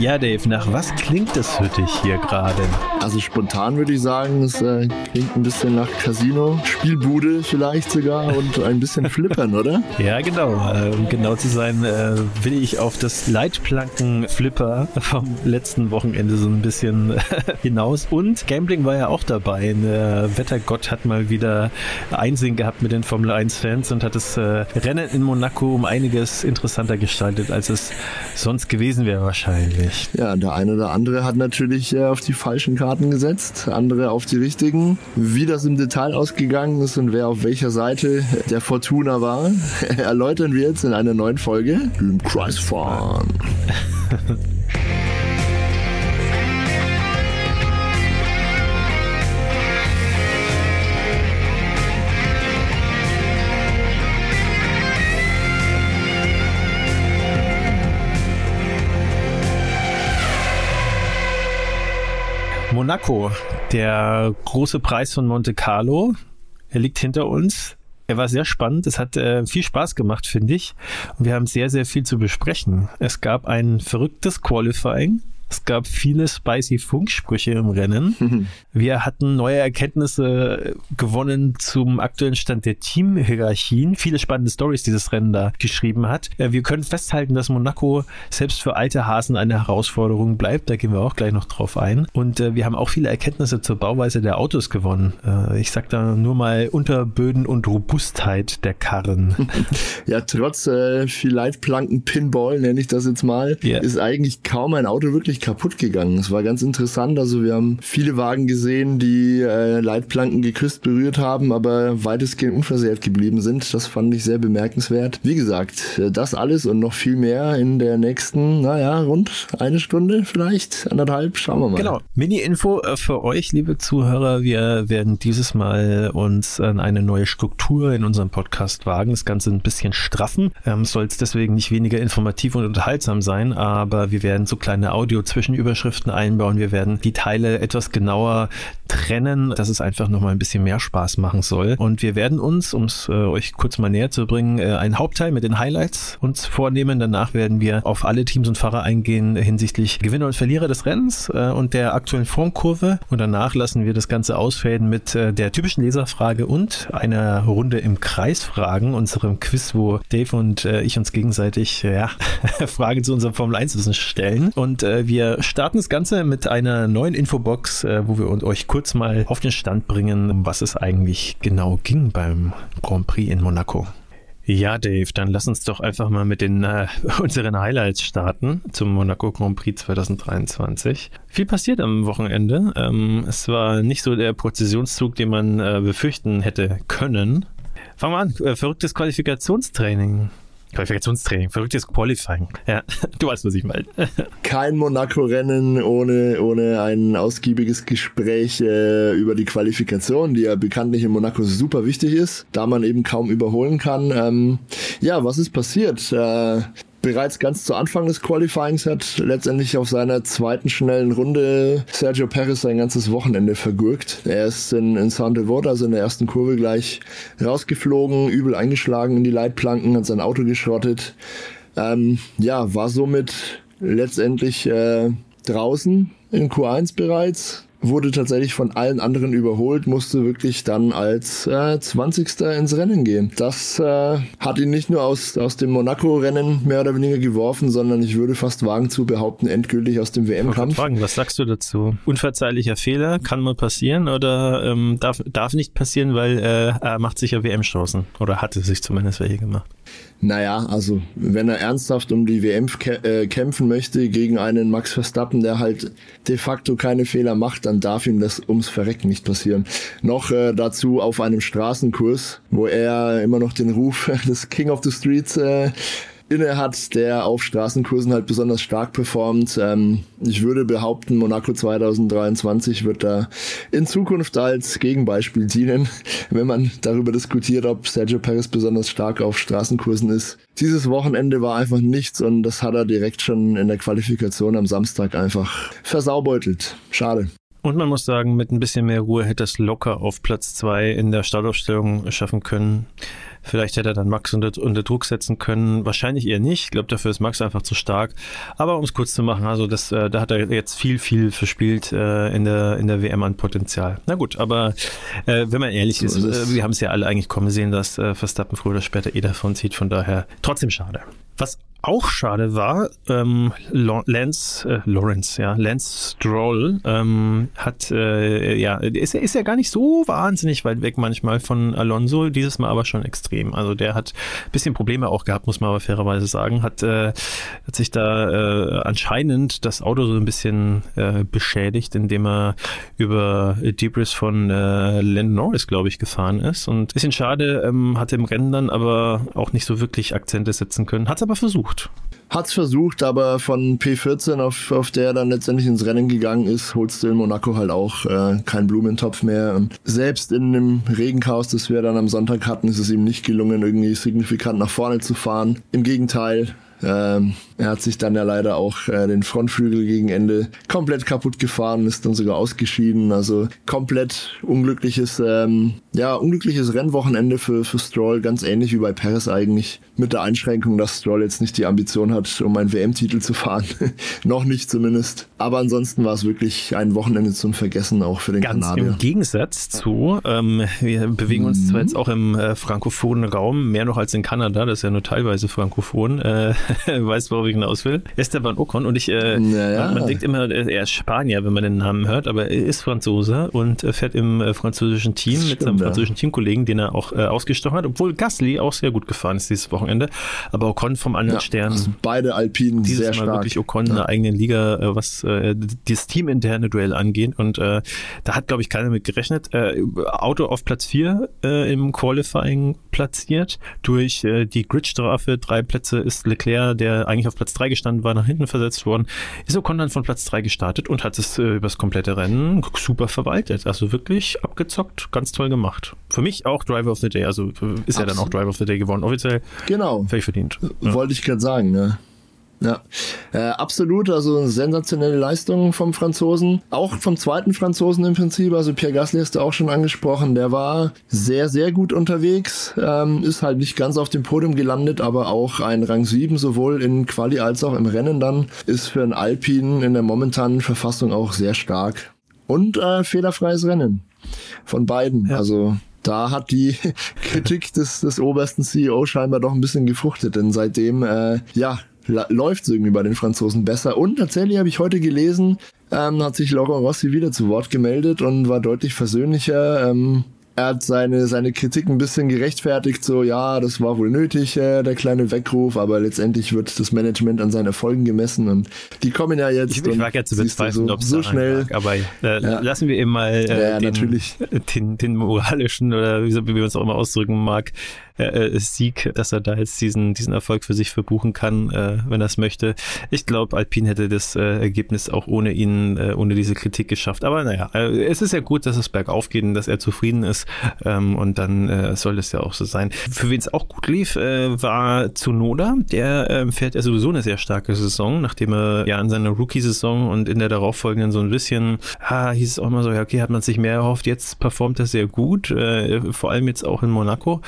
Ja, Dave, nach was klingt es für dich hier gerade? Also spontan würde ich sagen, es äh, klingt ein bisschen nach Casino, Spielbude vielleicht sogar und ein bisschen Flippern, oder? Ja, genau. Äh, um genau zu sein, äh, will ich auf das Leitplanken-Flipper vom letzten Wochenende so ein bisschen hinaus. Und Gambling war ja auch dabei. Der Wettergott hat mal wieder Einsehen gehabt mit den Formel 1-Fans und hat das äh, Rennen in Monaco um einiges interessanter gestaltet, als es sonst gewesen wäre wahrscheinlich. Ja, der eine oder andere hat natürlich äh, auf die falschen Karten gesetzt, andere auf die richtigen. Wie das im Detail ausgegangen ist und wer auf welcher Seite der Fortuna war, erläutern wir jetzt in einer neuen Folge im Kreisfahren. Monaco, der große Preis von Monte Carlo. Er liegt hinter uns. Er war sehr spannend. Es hat äh, viel Spaß gemacht, finde ich. Und wir haben sehr, sehr viel zu besprechen. Es gab ein verrücktes Qualifying. Es gab viele spicy Funksprüche im Rennen. Wir hatten neue Erkenntnisse gewonnen zum aktuellen Stand der Teamhierarchien. Viele spannende Stories dieses Rennen da geschrieben hat. Äh, wir können festhalten, dass Monaco selbst für alte Hasen eine Herausforderung bleibt. Da gehen wir auch gleich noch drauf ein. Und äh, wir haben auch viele Erkenntnisse zur Bauweise der Autos gewonnen. Äh, ich sag da nur mal Unterböden und Robustheit der Karren. Ja, trotz äh, viel Leitplanken Pinball, nenne ich das jetzt mal, yeah. ist eigentlich kaum ein Auto wirklich kaputt gegangen. Es war ganz interessant. Also wir haben viele Wagen gesehen, die äh, Leitplanken geküsst, berührt haben, aber weitestgehend unversehrt geblieben sind. Das fand ich sehr bemerkenswert. Wie gesagt, äh, das alles und noch viel mehr in der nächsten, naja, rund eine Stunde vielleicht, anderthalb, schauen wir mal. Genau. Mini-Info äh, für euch, liebe Zuhörer. Wir werden dieses Mal uns an eine neue Struktur in unserem Podcast wagen. Das Ganze ein bisschen straffen. Ähm, Soll es deswegen nicht weniger informativ und unterhaltsam sein, aber wir werden so kleine Audio Zwischenüberschriften einbauen. Wir werden die Teile etwas genauer trennen, dass es einfach nochmal ein bisschen mehr Spaß machen soll. Und wir werden uns, um es äh, euch kurz mal näher zu bringen, äh, einen Hauptteil mit den Highlights uns vornehmen. Danach werden wir auf alle Teams und Fahrer eingehen hinsichtlich Gewinner und Verlierer des Rennens äh, und der aktuellen Formkurve. Und danach lassen wir das Ganze ausfäden mit äh, der typischen Leserfrage und einer Runde im Kreis fragen, unserem Quiz, wo Dave und äh, ich uns gegenseitig ja, Fragen zu unserem Formel 1 Wissen stellen. Und äh, wir wir starten das Ganze mit einer neuen Infobox, äh, wo wir euch kurz mal auf den Stand bringen, um was es eigentlich genau ging beim Grand Prix in Monaco. Ja, Dave, dann lass uns doch einfach mal mit den äh, unseren Highlights starten zum Monaco Grand Prix 2023. Viel passiert am Wochenende. Ähm, es war nicht so der Präzisionszug, den man äh, befürchten hätte können. Fangen wir an. Äh, verrücktes Qualifikationstraining. Qualifikationstraining, verrücktes Qualifying. Ja, du weißt, was ich meine. Kein Monaco-Rennen ohne, ohne ein ausgiebiges Gespräch äh, über die Qualifikation, die ja bekanntlich in Monaco super wichtig ist, da man eben kaum überholen kann. Ähm, ja, was ist passiert? Äh, bereits ganz zu Anfang des Qualifyings hat letztendlich auf seiner zweiten schnellen Runde Sergio Perez sein ganzes Wochenende vergurkt. Er ist in, in Saint-Devote, also in der ersten Kurve gleich rausgeflogen, übel eingeschlagen in die Leitplanken, hat sein Auto geschrottet. Ähm, ja, war somit letztendlich äh, draußen in Q1 bereits, wurde tatsächlich von allen anderen überholt, musste wirklich dann als äh, 20. ins Rennen gehen. Das äh, hat ihn nicht nur aus, aus dem Monaco-Rennen mehr oder weniger geworfen, sondern ich würde fast wagen zu behaupten, endgültig aus dem WM-Kampf. Was sagst du dazu? Unverzeihlicher Fehler, kann mal passieren oder ähm, darf, darf nicht passieren, weil äh, er macht sich ja WM-Chancen oder hatte sich zumindest welche gemacht? Naja, also wenn er ernsthaft um die WM äh, kämpfen möchte gegen einen Max Verstappen, der halt de facto keine Fehler macht, dann darf ihm das ums Verrecken nicht passieren. Noch äh, dazu auf einem Straßenkurs, wo er immer noch den Ruf des King of the Streets äh, inne hat, der auf Straßenkursen halt besonders stark performt. Ähm, ich würde behaupten, Monaco 2023 wird da in Zukunft als Gegenbeispiel dienen, wenn man darüber diskutiert, ob Sergio Perez besonders stark auf Straßenkursen ist. Dieses Wochenende war einfach nichts und das hat er direkt schon in der Qualifikation am Samstag einfach versaubeutelt. Schade. Und man muss sagen, mit ein bisschen mehr Ruhe hätte es locker auf Platz zwei in der Startaufstellung schaffen können. Vielleicht hätte er dann Max unter, unter Druck setzen können. Wahrscheinlich eher nicht. Ich glaube, dafür ist Max einfach zu stark. Aber um es kurz zu machen, also das, äh, da hat er jetzt viel, viel verspielt äh, in, der, in der WM an Potenzial. Na gut, aber äh, wenn man ehrlich so ist, ist äh, wir haben es ja alle eigentlich kommen sehen, dass äh, Verstappen früher oder später eh davon zieht. Von daher trotzdem schade. Was auch schade war, ähm, Lance, äh, Lawrence, ja, Lance Stroll ähm, hat, äh, ja, ist, ist ja gar nicht so wahnsinnig weit weg manchmal von Alonso, dieses Mal aber schon extrem. Also der hat ein bisschen Probleme auch gehabt, muss man aber fairerweise sagen, hat, äh, hat sich da äh, anscheinend das Auto so ein bisschen äh, beschädigt, indem er über Debris von äh, Landon Norris, glaube ich, gefahren ist. Und bisschen schade, ähm, hat im Rennen dann aber auch nicht so wirklich Akzente setzen können, hat es aber versucht versucht. Hat's versucht, aber von P14, auf, auf der er dann letztendlich ins Rennen gegangen ist, holst du in Monaco halt auch äh, keinen Blumentopf mehr. Selbst in dem Regenchaos, das wir dann am Sonntag hatten, ist es ihm nicht gelungen, irgendwie signifikant nach vorne zu fahren. Im Gegenteil, ähm, er hat sich dann ja leider auch äh, den Frontflügel gegen Ende komplett kaputt gefahren, ist dann sogar ausgeschieden. Also komplett unglückliches, ähm, ja, unglückliches Rennwochenende für, für Stroll, ganz ähnlich wie bei Paris eigentlich. Mit der Einschränkung, dass Stroll jetzt nicht die Ambition hat, um einen WM-Titel zu fahren. Noch nicht zumindest. Aber ansonsten war es wirklich ein Wochenende zum Vergessen, auch für den ganz Kanadier. Im Gegensatz zu, ähm, wir bewegen uns zwar jetzt auch im äh, frankophonen Raum, mehr noch als in Kanada, das ist ja nur teilweise frankophon. Äh, weißt, ich hinaus will. Esteban Ocon und ich, äh, ja, man, man, denkt immer, er ist Spanier, wenn man den Namen hört, aber er ist Franzose und fährt im äh, französischen Team Stimmt, mit seinem ja. französischen Teamkollegen, den er auch äh, ausgestochen hat, obwohl Gasly auch sehr gut gefahren ist dieses Wochenende. Aber Ocon vom anderen ja, Stern. Also beide Alpinen dieses sehr Mal stark. wirklich Ocon in der eigenen Liga, äh, was äh, das teaminterne Duell angeht und äh, da hat, glaube ich, keiner mit gerechnet. Äh, Auto auf Platz 4 äh, im Qualifying platziert. Durch äh, die Gridstrafe drei Plätze ist Leclerc, der eigentlich auf Platz 3 gestanden war, nach hinten versetzt worden. Ist Ocon dann von Platz 3 gestartet und hat es äh, übers komplette Rennen super verwaltet. Also wirklich abgezockt, ganz toll gemacht. Für mich auch Driver of the Day. Also äh, ist er dann auch Driver of the Day geworden, offiziell. Genau. Völlig verdient. Ja. Wollte ich gerade sagen, ne? Ja, äh, absolut. Also sensationelle Leistung vom Franzosen. Auch vom zweiten Franzosen im Prinzip. Also Pierre Gasly hast du auch schon angesprochen. Der war sehr, sehr gut unterwegs. Ähm, ist halt nicht ganz auf dem Podium gelandet, aber auch ein Rang 7, sowohl in Quali als auch im Rennen dann, ist für einen Alpin in der momentanen Verfassung auch sehr stark. Und äh, fehlerfreies Rennen. Von beiden. Ja. Also da hat die Kritik des, des obersten CEO scheinbar doch ein bisschen gefruchtet, denn seitdem, äh, ja, läuft es irgendwie bei den Franzosen besser. Und tatsächlich habe ich heute gelesen, ähm, hat sich Laurent Rossi wieder zu Wort gemeldet und war deutlich versöhnlicher. Ähm, er hat seine, seine Kritik ein bisschen gerechtfertigt, so ja, das war wohl nötig, äh, der kleine Weckruf, aber letztendlich wird das Management an seinen Erfolgen gemessen und die kommen ja jetzt. Ich, ich mag ja zu bezweifeln, so, ob so schnell. Lag, aber äh, ja. lassen wir eben mal äh, ja, den, natürlich. Den, den moralischen oder wie, wie man es auch immer ausdrücken mag, äh, äh, Sieg, dass er da jetzt diesen, diesen Erfolg für sich verbuchen kann, äh, wenn er es möchte. Ich glaube, Alpine hätte das äh, Ergebnis auch ohne ihn, äh, ohne diese Kritik geschafft. Aber naja, äh, es ist ja gut, dass es bergauf geht und dass er zufrieden ist. Ähm, und dann äh, soll es ja auch so sein. Für wen es auch gut lief, äh, war Tsunoda. Der äh, fährt ja sowieso eine sehr starke Saison, nachdem er ja in seiner Rookie-Saison und in der darauffolgenden so ein bisschen, ah, hieß es auch immer so, ja, okay, hat man sich mehr erhofft. Jetzt performt er sehr gut, äh, vor allem jetzt auch in Monaco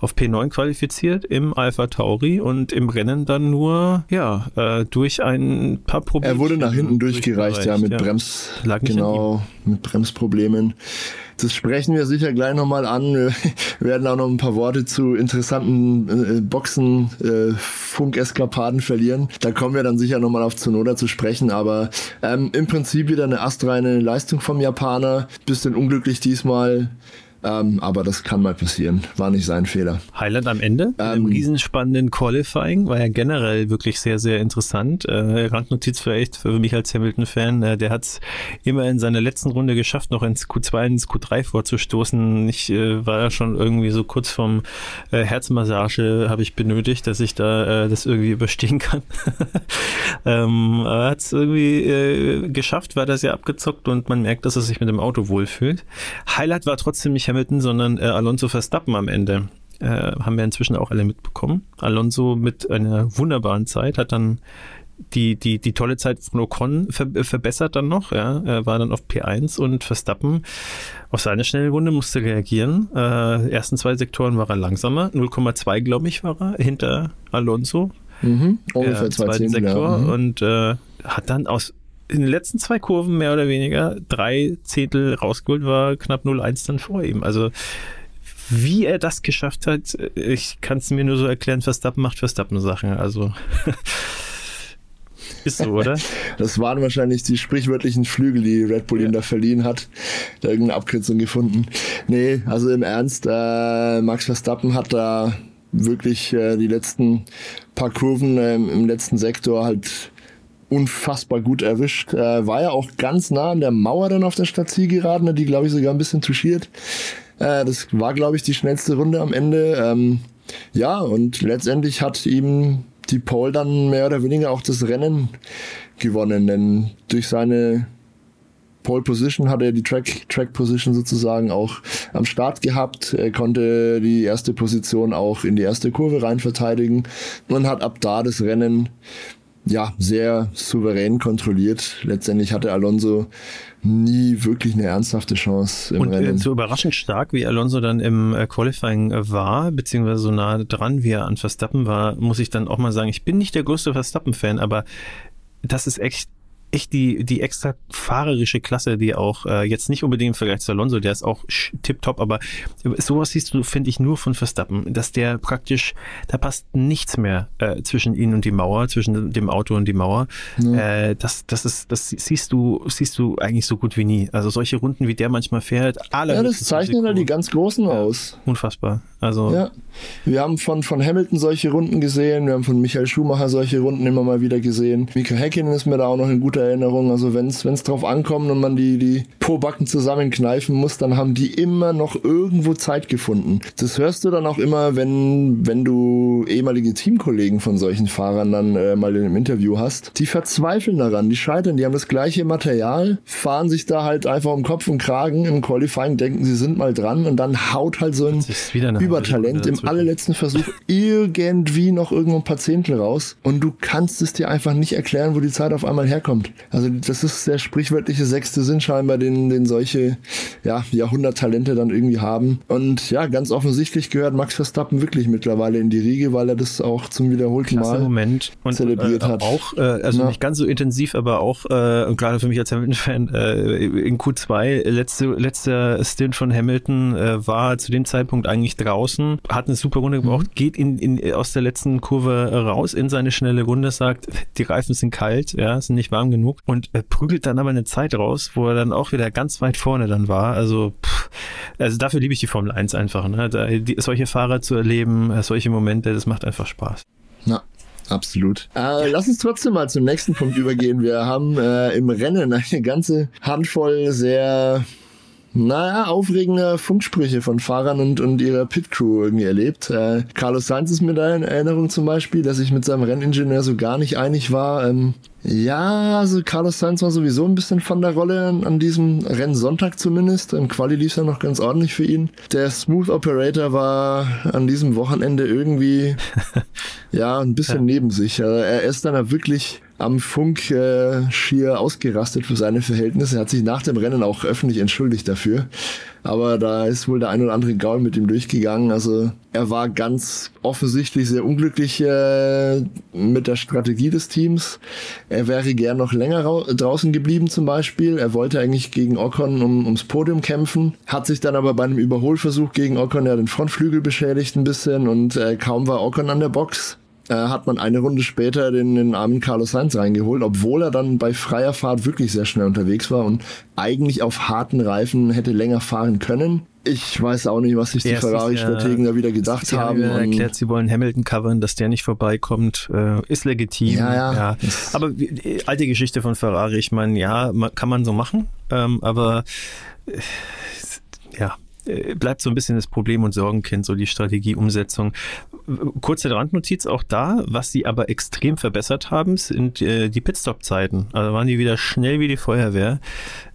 auf P9 qualifiziert im Alpha Tauri und im Rennen dann nur ja äh, durch ein paar Probleme. Er wurde nach hinten durchgereicht, ja, mit ja. Brems genau mit Bremsproblemen. Das sprechen wir sicher gleich nochmal an. Wir werden auch noch ein paar Worte zu interessanten äh, Boxen, äh, Funkeskapaden verlieren. Da kommen wir dann sicher nochmal auf Zunoda zu sprechen. Aber ähm, im Prinzip wieder eine astreine Leistung vom Japaner. Bisschen unglücklich diesmal. Ähm, aber das kann mal passieren. War nicht sein Fehler. Highlight am Ende. Ähm, Im riesenspannenden Qualifying war ja generell wirklich sehr, sehr interessant. Äh, Randnotiz vielleicht für mich als Hamilton-Fan. Äh, der hat es immer in seiner letzten Runde geschafft, noch ins Q2, ins Q3 vorzustoßen. Ich äh, war ja schon irgendwie so kurz vom äh, Herzmassage habe ich benötigt, dass ich da äh, das irgendwie überstehen kann. ähm, er hat es irgendwie äh, geschafft, war das ja abgezockt und man merkt, dass er sich mit dem Auto wohlfühlt. Highlight war trotzdem nicht Hamilton, sondern äh, Alonso Verstappen am Ende. Äh, haben wir inzwischen auch alle mitbekommen. Alonso mit einer wunderbaren Zeit hat dann die, die, die tolle Zeit von Ocon ver verbessert dann noch, ja, er war dann auf P1 und Verstappen auf seine schnelle Runde musste reagieren. Äh, ersten zwei Sektoren war er langsamer, 0,2 glaube ich war er hinter Alonso. Mhm, ungefähr äh, zweiten Sektor mhm. und äh, hat dann aus in den letzten zwei Kurven mehr oder weniger drei Zehntel rausgeholt, war knapp 0,1 dann vor ihm. Also wie er das geschafft hat, ich kann es mir nur so erklären, Verstappen macht Verstappen Sachen. Also ist so, oder? Das waren wahrscheinlich die sprichwörtlichen Flügel, die Red Bull ja. ihm da verliehen hat. Da irgendeine Abkürzung gefunden. Nee, also im Ernst, äh, Max Verstappen hat da wirklich äh, die letzten paar Kurven äh, im letzten Sektor halt unfassbar gut erwischt. Äh, war ja auch ganz nah an der Mauer dann auf der Stadtzielgeraden, die glaube ich sogar ein bisschen touchiert. Äh, das war glaube ich die schnellste Runde am Ende. Ähm, ja, und letztendlich hat ihm die Pole dann mehr oder weniger auch das Rennen gewonnen, denn durch seine Pole Position hat er die Track, Track Position sozusagen auch am Start gehabt. Er konnte die erste Position auch in die erste Kurve rein verteidigen und hat ab da das Rennen ja, sehr souverän kontrolliert. Letztendlich hatte Alonso nie wirklich eine ernsthafte Chance im Und äh, Rennen. so überraschend stark, wie Alonso dann im äh, Qualifying äh, war, beziehungsweise so nah dran, wie er an Verstappen war, muss ich dann auch mal sagen, ich bin nicht der größte Verstappen-Fan, aber das ist echt echt die, die extra fahrerische Klasse, die auch äh, jetzt nicht unbedingt im Vergleich zu Alonso, der ist auch tipptopp, aber sowas siehst du, finde ich, nur von Verstappen, dass der praktisch, da passt nichts mehr äh, zwischen ihnen und die Mauer, zwischen dem Auto und die Mauer. Ja. Äh, das, das ist, das siehst du, siehst du eigentlich so gut wie nie. Also solche Runden, wie der manchmal fährt, alle. Ja, das zeichnen ja die ganz Großen aus. Unfassbar. Also. Ja. Wir haben von, von Hamilton solche Runden gesehen, wir haben von Michael Schumacher solche Runden immer mal wieder gesehen. Mika Häkkinen ist mir da auch noch in guter Erinnerung. Also wenn es drauf ankommt und man die, die Po-Backen zusammenkneifen muss, dann haben die immer noch irgendwo Zeit gefunden. Das hörst du dann auch immer, wenn, wenn du ehemalige Teamkollegen von solchen Fahrern dann äh, mal in einem Interview hast. Die verzweifeln daran, die scheitern, die haben das gleiche Material, fahren sich da halt einfach um Kopf und Kragen im Qualifying, denken, sie sind mal dran und dann haut halt so ein Übertalent im allerletzten Versuch irgendwie noch irgendwo ein paar Zehntel raus und du kannst es dir einfach nicht erklären, wo die Zeit auf einmal herkommt. Also das ist der sprichwörtliche sechste Sinn scheinbar, den, den solche ja, Jahrhunderttalente dann irgendwie haben. Und ja, ganz offensichtlich gehört Max Verstappen wirklich mittlerweile in die Riege, weil er das auch zum wiederholten Klasse Mal Moment. Und, zelebriert äh, hat. Auch, äh, also ja. nicht ganz so intensiv, aber auch, äh, und gerade für mich als Hamilton-Fan, äh, in Q2, letzte, letzter Stint von Hamilton äh, war zu dem Zeitpunkt eigentlich draußen, hat eine super Runde gebraucht, mhm. geht in, in, aus der letzten Kurve raus in seine schnelle Runde, sagt, die Reifen sind kalt, ja, sind nicht warm genug und äh, prügelt dann aber eine Zeit raus, wo er dann auch wieder ganz weit vorne dann war. Also, pff, also dafür liebe ich die Formel 1 einfach. Ne? Da, die, solche Fahrer zu erleben, äh, solche Momente, das macht einfach Spaß. Na, Absolut. Äh, lass uns trotzdem mal zum nächsten Punkt übergehen. Wir haben äh, im Rennen eine ganze Handvoll sehr naja, aufregende Funksprüche von Fahrern und, und ihrer Pit-Crew irgendwie erlebt. Äh, Carlos Sainz ist mir da in Erinnerung zum Beispiel, dass ich mit seinem Renningenieur so gar nicht einig war. Ähm, ja, also Carlos Sainz war sowieso ein bisschen von der Rolle an, an diesem Rennsonntag zumindest. Im Quali lief es ja noch ganz ordentlich für ihn. Der Smooth Operator war an diesem Wochenende irgendwie ja ein bisschen ja. neben sich. Also er ist dann wirklich am Funk äh, schier ausgerastet für seine Verhältnisse. Er hat sich nach dem Rennen auch öffentlich entschuldigt dafür. Aber da ist wohl der ein oder andere Gaul mit ihm durchgegangen. Also er war ganz offensichtlich sehr unglücklich äh, mit der Strategie des Teams. Er wäre gern noch länger draußen geblieben zum Beispiel. Er wollte eigentlich gegen Ocon um, ums Podium kämpfen, hat sich dann aber bei einem Überholversuch gegen Ocon ja den Frontflügel beschädigt ein bisschen und äh, kaum war Ocon an der Box, äh, hat man eine Runde später den, den armen Carlos Sainz reingeholt, obwohl er dann bei freier Fahrt wirklich sehr schnell unterwegs war und eigentlich auf harten Reifen hätte länger fahren können. Ich weiß auch nicht, was sich die Ferrari-Strategen ja, da wieder gedacht sie haben. haben erklärt, sie wollen Hamilton covern, dass der nicht vorbeikommt, äh, ist legitim. Ja, ja. ja. Aber die alte Geschichte von Ferrari, ich meine, ja, kann man so machen, ähm, aber äh, ja, äh, bleibt so ein bisschen das Problem und Sorgenkind, so die Strategieumsetzung. Kurze Randnotiz auch da, was sie aber extrem verbessert haben, sind äh, die Pitstop-Zeiten. Also waren die wieder schnell wie die Feuerwehr.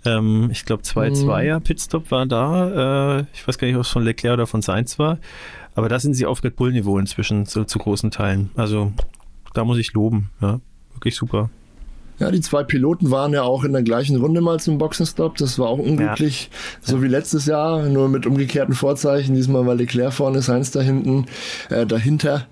Ähm, ich glaube, 2-2er mhm. Pitstop war da. Äh, ich weiß gar nicht, ob es von Leclerc oder von Sainz war. Aber da sind sie auf Red Bull-Niveau inzwischen so, zu großen Teilen. Also da muss ich loben, ja wirklich super. Ja, die zwei Piloten waren ja auch in der gleichen Runde mal zum Boxenstopp. Das war auch unglücklich, ja. so wie letztes Jahr, nur mit umgekehrten Vorzeichen. Diesmal war Leclerc vorne, Sainz da hinten, äh, dahinter.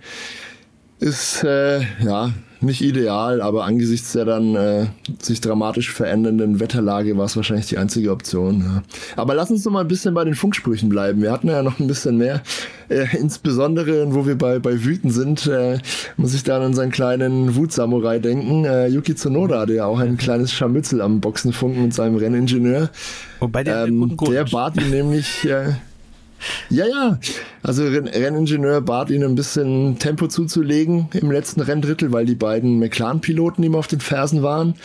Ist äh, ja nicht ideal, aber angesichts der dann äh, sich dramatisch verändernden Wetterlage war es wahrscheinlich die einzige Option. Ja. Aber lass uns noch mal ein bisschen bei den Funksprüchen bleiben. Wir hatten ja noch ein bisschen mehr. Äh, insbesondere, wo wir bei, bei Wüten sind, äh, muss ich da an seinen kleinen Wutsamurai denken. Äh, Yuki Tsunoda hatte ja auch ein kleines Scharmützel am Boxenfunken mit seinem Renningenieur. Wobei der, ähm, der bat ihn nämlich... Ja, ja. Also Renningenieur bat ihn ein bisschen Tempo zuzulegen im letzten Renndrittel, weil die beiden McLaren-Piloten ihm auf den Fersen waren.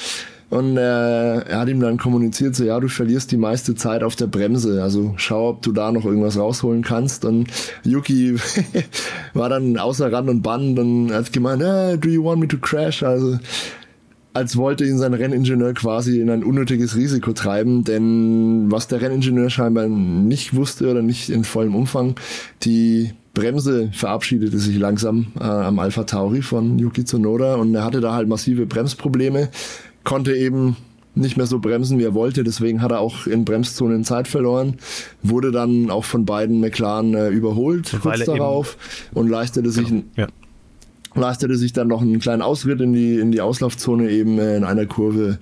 Und äh, er hat ihm dann kommuniziert, so ja, du verlierst die meiste Zeit auf der Bremse. Also schau, ob du da noch irgendwas rausholen kannst. Und Yuki war dann außer Rand und Band und hat gemeint, hey, do you want me to crash? Also als wollte ihn sein Renningenieur quasi in ein unnötiges Risiko treiben, denn was der Renningenieur scheinbar nicht wusste oder nicht in vollem Umfang, die Bremse verabschiedete sich langsam äh, am Alpha Tauri von Yuki Tsunoda und er hatte da halt massive Bremsprobleme, konnte eben nicht mehr so bremsen, wie er wollte. Deswegen hat er auch in Bremszonen Zeit verloren. Wurde dann auch von beiden McLaren äh, überholt kurz darauf und leistete sich genau, ja leistete sich dann noch einen kleinen Ausritt in die, in die Auslaufzone eben äh, in einer Kurve.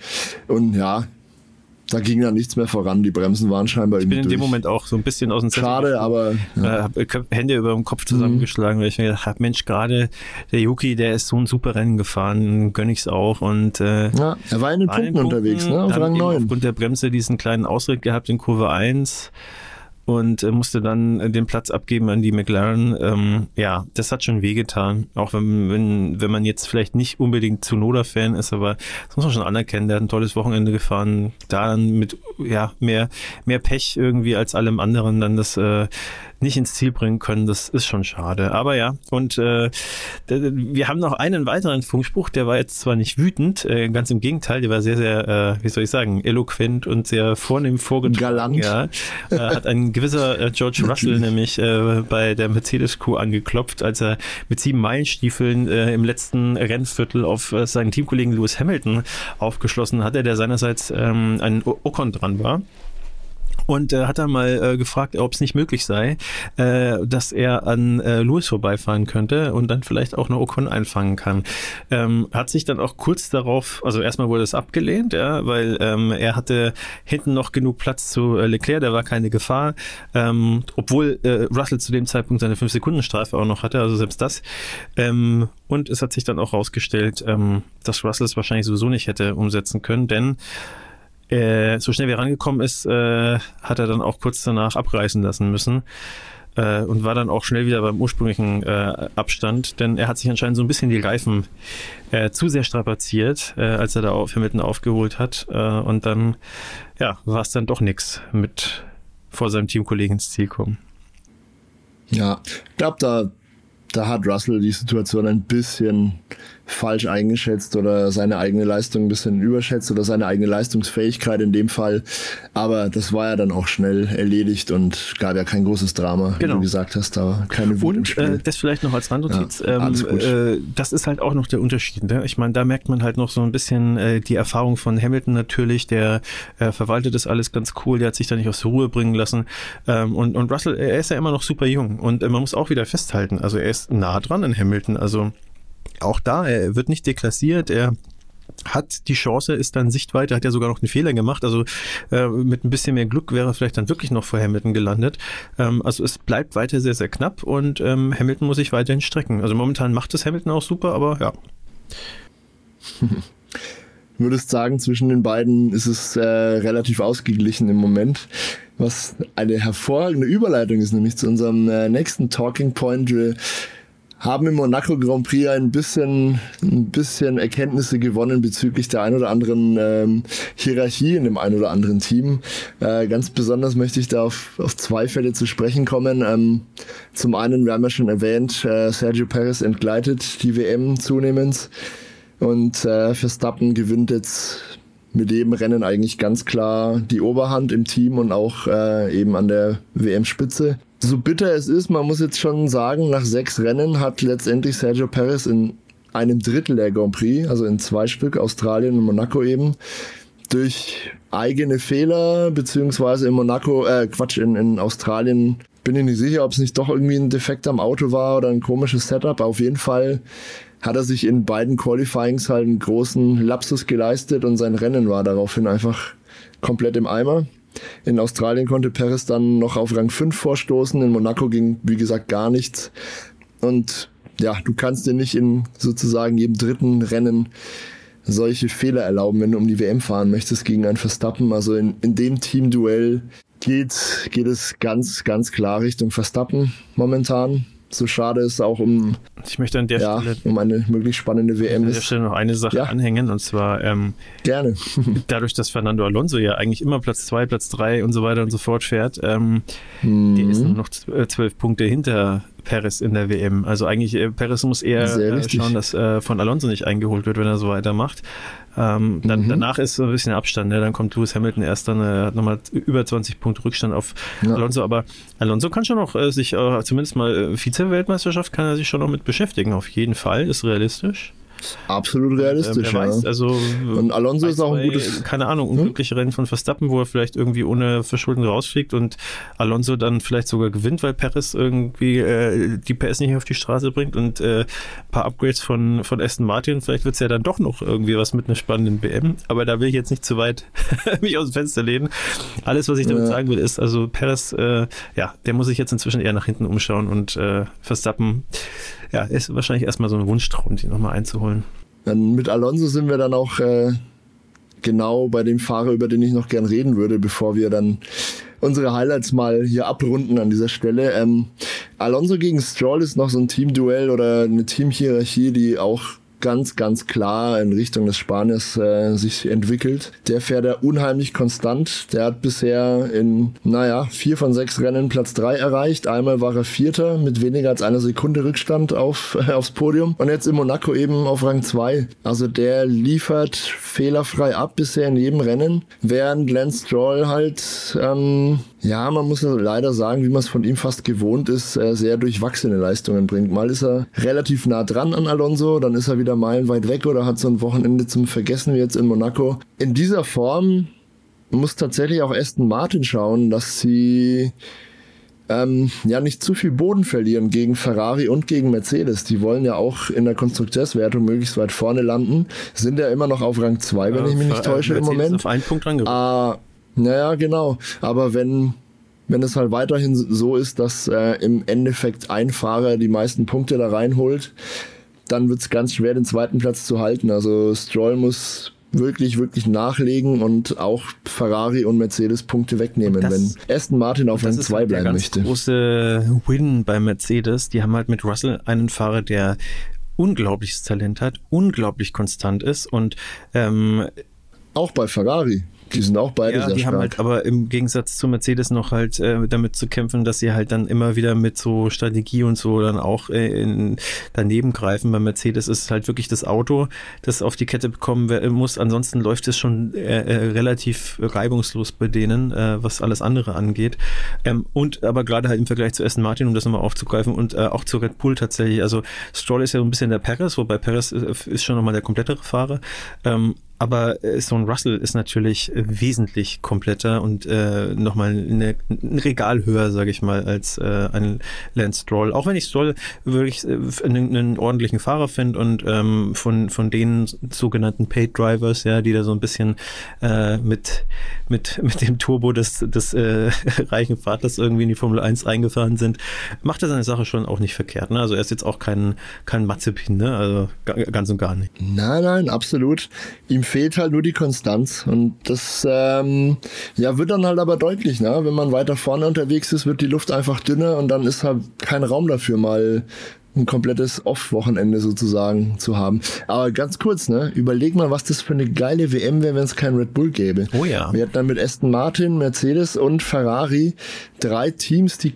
Und ja, da ging dann nichts mehr voran. Die Bremsen waren scheinbar Ich bin in durch. dem Moment auch so ein bisschen aus dem Schade, aber. Ja. Äh, habe Hände über dem Kopf zusammengeschlagen, mhm. weil ich mir gedacht habe, Mensch, gerade der Yuki, der ist so ein super Rennen gefahren, gönn ich's auch. Und, äh, ja, er war in den Punkten, Punkten unterwegs, ne? Auf Rang 9. Aufgrund der Bremse diesen kleinen Ausritt gehabt in Kurve 1 und äh, musste dann äh, den Platz abgeben an die McLaren. Ähm, ja, das hat schon wehgetan. Auch wenn, wenn, wenn man jetzt vielleicht nicht unbedingt zu Noda-Fan ist, aber das muss man schon anerkennen. Der hat ein tolles Wochenende gefahren. Da dann mit ja, mehr, mehr Pech irgendwie als allem anderen dann das äh, nicht ins Ziel bringen können, das ist schon schade. Aber ja, und äh, wir haben noch einen weiteren Funkspruch, der war jetzt zwar nicht wütend, äh, ganz im Gegenteil, der war sehr, sehr, äh, wie soll ich sagen, eloquent und sehr vornehm vorgetragen. Galant. Ja, äh, hat ein gewisser äh, George Russell nämlich äh, bei der Mercedes-Crew angeklopft, als er mit sieben Meilenstiefeln äh, im letzten Rennviertel auf äh, seinen Teamkollegen Lewis Hamilton aufgeschlossen hatte, der seinerseits ähm, ein Ocon dran war und äh, hat dann mal äh, gefragt, ob es nicht möglich sei, äh, dass er an äh, Lewis vorbeifahren könnte und dann vielleicht auch eine Ocon einfangen kann. Ähm, hat sich dann auch kurz darauf, also erstmal wurde es abgelehnt, ja, weil ähm, er hatte hinten noch genug Platz zu äh, Leclerc, da war keine Gefahr, ähm, obwohl äh, Russell zu dem Zeitpunkt seine 5-Sekunden-Strafe auch noch hatte, also selbst das. Ähm, und es hat sich dann auch rausgestellt, ähm, dass Russell es wahrscheinlich sowieso nicht hätte umsetzen können, denn äh, so schnell wie er rangekommen ist, äh, hat er dann auch kurz danach abreißen lassen müssen äh, und war dann auch schnell wieder beim ursprünglichen äh, Abstand, denn er hat sich anscheinend so ein bisschen die Reifen äh, zu sehr strapaziert, äh, als er da auf Hamilton aufgeholt hat und dann ja, war es dann doch nichts mit vor seinem Teamkollegen ins Ziel kommen. Ja, ich glaube, da da hat Russell die Situation ein bisschen falsch eingeschätzt oder seine eigene Leistung ein bisschen überschätzt oder seine eigene Leistungsfähigkeit in dem Fall. Aber das war ja dann auch schnell erledigt und gab ja kein großes Drama, genau. wie du gesagt hast. Da keine Wut Und äh, das vielleicht noch als Randnotiz. Ja, ähm, äh, das ist halt auch noch der Unterschied. Ne? Ich meine, da merkt man halt noch so ein bisschen äh, die Erfahrung von Hamilton natürlich. Der äh, verwaltet das alles ganz cool. Der hat sich da nicht aus der Ruhe bringen lassen. Ähm, und, und Russell, er ist ja immer noch super jung. Und äh, man muss auch wieder festhalten. Also er ist nah dran an Hamilton. Also auch da, er wird nicht deklassiert, er hat die Chance, ist dann Sichtweite, hat ja sogar noch einen Fehler gemacht. Also äh, mit ein bisschen mehr Glück wäre er vielleicht dann wirklich noch vor Hamilton gelandet. Ähm, also es bleibt weiter sehr, sehr knapp und ähm, Hamilton muss sich weiterhin strecken. Also momentan macht es Hamilton auch super, aber ja. Würdest sagen, zwischen den beiden ist es äh, relativ ausgeglichen im Moment. Was eine hervorragende Überleitung ist, nämlich zu unserem äh, nächsten Talking Point. Wir haben im Monaco Grand Prix ein bisschen, ein bisschen Erkenntnisse gewonnen bezüglich der ein oder anderen ähm, Hierarchie in dem ein oder anderen Team. Äh, ganz besonders möchte ich da auf, auf zwei Fälle zu sprechen kommen. Ähm, zum einen, wir haben ja schon erwähnt, äh, Sergio Perez entgleitet die WM zunehmend und äh, Verstappen gewinnt jetzt mit dem Rennen eigentlich ganz klar die Oberhand im Team und auch äh, eben an der WM-Spitze so bitter es ist, man muss jetzt schon sagen, nach sechs Rennen hat letztendlich Sergio Perez in einem Drittel der Grand Prix, also in zwei Stück, Australien und Monaco eben, durch eigene Fehler, beziehungsweise in Monaco, äh, Quatsch, in, in Australien bin ich nicht sicher, ob es nicht doch irgendwie ein Defekt am Auto war oder ein komisches Setup. Auf jeden Fall hat er sich in beiden Qualifyings halt einen großen Lapsus geleistet und sein Rennen war daraufhin einfach komplett im Eimer. In Australien konnte Perez dann noch auf Rang 5 vorstoßen, in Monaco ging wie gesagt gar nichts. Und ja, du kannst dir nicht in sozusagen jedem dritten Rennen solche Fehler erlauben, wenn du um die WM fahren möchtest gegen ein Verstappen. Also in, in dem Teamduell geht, geht es ganz, ganz klar Richtung Verstappen momentan so schade ist auch um, ich möchte an der ja, Stelle um eine möglichst spannende WM an der Stelle noch eine Sache Ja. anhängen und zwar ähm, Gerne. dadurch, dass Fernando Alonso ja eigentlich immer Platz zwei, Platz drei und so weiter und so fort fährt, ähm, Mhm. der ist nur noch äh, zwölf Punkte hinter Perez in der WM. Also eigentlich äh, Perez muss eher äh, schauen, dass äh, von Alonso nicht eingeholt wird, wenn er so weitermacht. Ähm, dann, Mhm. Danach ist so ein bisschen Abstand. Ne? Dann kommt Lewis Hamilton erst dann äh, hat nochmal über 20 Punkte Rückstand auf Ja. Alonso. Aber Alonso kann schon noch äh, sich äh, zumindest mal äh, Vize-Weltmeisterschaft kann er sich schon noch mit beschäftigen. Auf jeden Fall ist realistisch. Absolut realistisch, Ähm, wer weiß, ja. also Und Alonso ist auch ein gutes. keine Ahnung, unglückliche Rennen von Verstappen, wo er vielleicht irgendwie ohne Verschulden rausfliegt und Alonso dann vielleicht sogar gewinnt, weil Perez irgendwie äh, die PS nicht auf die Straße bringt und äh, ein paar Upgrades von, von Aston Martin. Vielleicht wird's ja dann doch noch irgendwie was mit einer spannenden WM. Aber da will ich jetzt nicht zu weit mich aus dem Fenster lehnen. Alles, was ich damit Ja. sagen will, ist, also Perez, äh, ja, der muss sich jetzt inzwischen eher nach hinten umschauen und äh, Verstappen, ja, ist wahrscheinlich erstmal so ein Wunschtraum, die nochmal einzuholen. Dann mit Alonso sind wir dann auch äh, genau bei dem Fahrer, über den ich noch gern reden würde, bevor wir dann unsere Highlights mal hier abrunden an dieser Stelle. Ähm, Alonso gegen Stroll ist noch so ein Teamduell oder eine Teamhierarchie, die auch ganz, ganz klar in Richtung des Spaniers äh, sich entwickelt. Der fährt er unheimlich konstant. Der hat bisher in, naja, vier von sechs Rennen Platz drei erreicht. Einmal war er Vierter mit weniger als einer Sekunde Rückstand auf, äh, aufs Podium. Und jetzt in Monaco eben auf Rang zwei. Also der liefert fehlerfrei ab bisher in jedem Rennen. Während Lance Stroll halt, ähm, ja, man muss ja leider sagen, wie man es von ihm fast gewohnt ist, äh, sehr durchwachsene Leistungen bringt. Mal ist er relativ nah dran an Alonso, dann ist er wieder meilenweit weg oder hat so ein Wochenende zum Vergessen wie jetzt in Monaco. In dieser Form muss tatsächlich auch Aston Martin schauen, dass sie ähm, ja nicht zu viel Boden verlieren gegen Ferrari und gegen Mercedes. Die wollen ja auch in der Konstrukteurswertung möglichst weit vorne landen. Sind ja immer noch auf Rang 2, wenn ich mich nicht Äh, täusche im Mercedes Moment. auf einen Punkt rangerückt. Ah, naja, genau. Aber wenn, wenn es halt weiterhin so ist, dass äh, im Endeffekt ein Fahrer die meisten Punkte da reinholt, dann wird es ganz schwer, den zweiten Platz zu halten. Also Stroll muss wirklich, wirklich nachlegen und auch Ferrari und Mercedes Punkte wegnehmen, Das- wenn Aston Martin auf Rang Das ist 2 halt der bleiben ganz möchte. große Win bei Mercedes. Die haben halt mit Russell einen Fahrer, der unglaubliches Talent hat, unglaublich konstant ist und ähm, Auch bei Ferrari. Die sind auch beide ja, sehr die haben stark. halt aber im Gegensatz zu Mercedes noch halt äh, damit zu kämpfen, dass sie halt dann immer wieder mit so Strategie und so dann auch äh, in, daneben greifen. Bei Mercedes ist halt wirklich das Auto, das auf die Kette bekommen muss. Ansonsten läuft es schon äh, äh, relativ reibungslos bei denen, äh, was alles andere angeht. Ähm, und aber gerade halt im Vergleich zu Aston Martin, um das nochmal aufzugreifen und äh, auch zu Red Bull tatsächlich. Also Stroll ist ja so ein bisschen der Perez, wobei Perez ist, ist schon nochmal der komplettere Fahrer. Ähm, aber äh, so ein Russell ist natürlich äh, wesentlich kompletter und äh, nochmal eine, ein Regal höher, sage ich mal, als äh, ein Lance Stroll. Auch wenn ich Stroll wirklich äh, einen, einen ordentlichen Fahrer finde und ähm, von, von den sogenannten Paid Drivers, ja, die da so ein bisschen äh, mit, mit, mit dem Turbo des, des äh, reichen Vaters irgendwie in die Formel 1 eingefahren sind, macht er seine Sache schon auch nicht verkehrt. Ne? Also er ist jetzt auch kein, kein Matzepin, ne? also ga- ganz und gar nicht. Nein, nein, absolut. Ihm fehlt halt nur die Konstanz. Und das ähm, ja, wird dann halt aber deutlich, ne? Wenn man weiter vorne unterwegs ist, wird die Luft einfach dünner und dann ist halt kein Raum dafür, mal ein komplettes Off-Wochenende sozusagen zu haben. Aber ganz kurz, ne? Überleg mal, was das für eine geile WM wäre, wenn es kein Red Bull gäbe. Oh ja. Wir hätten dann mit Aston Martin, Mercedes und Ferrari drei Teams, die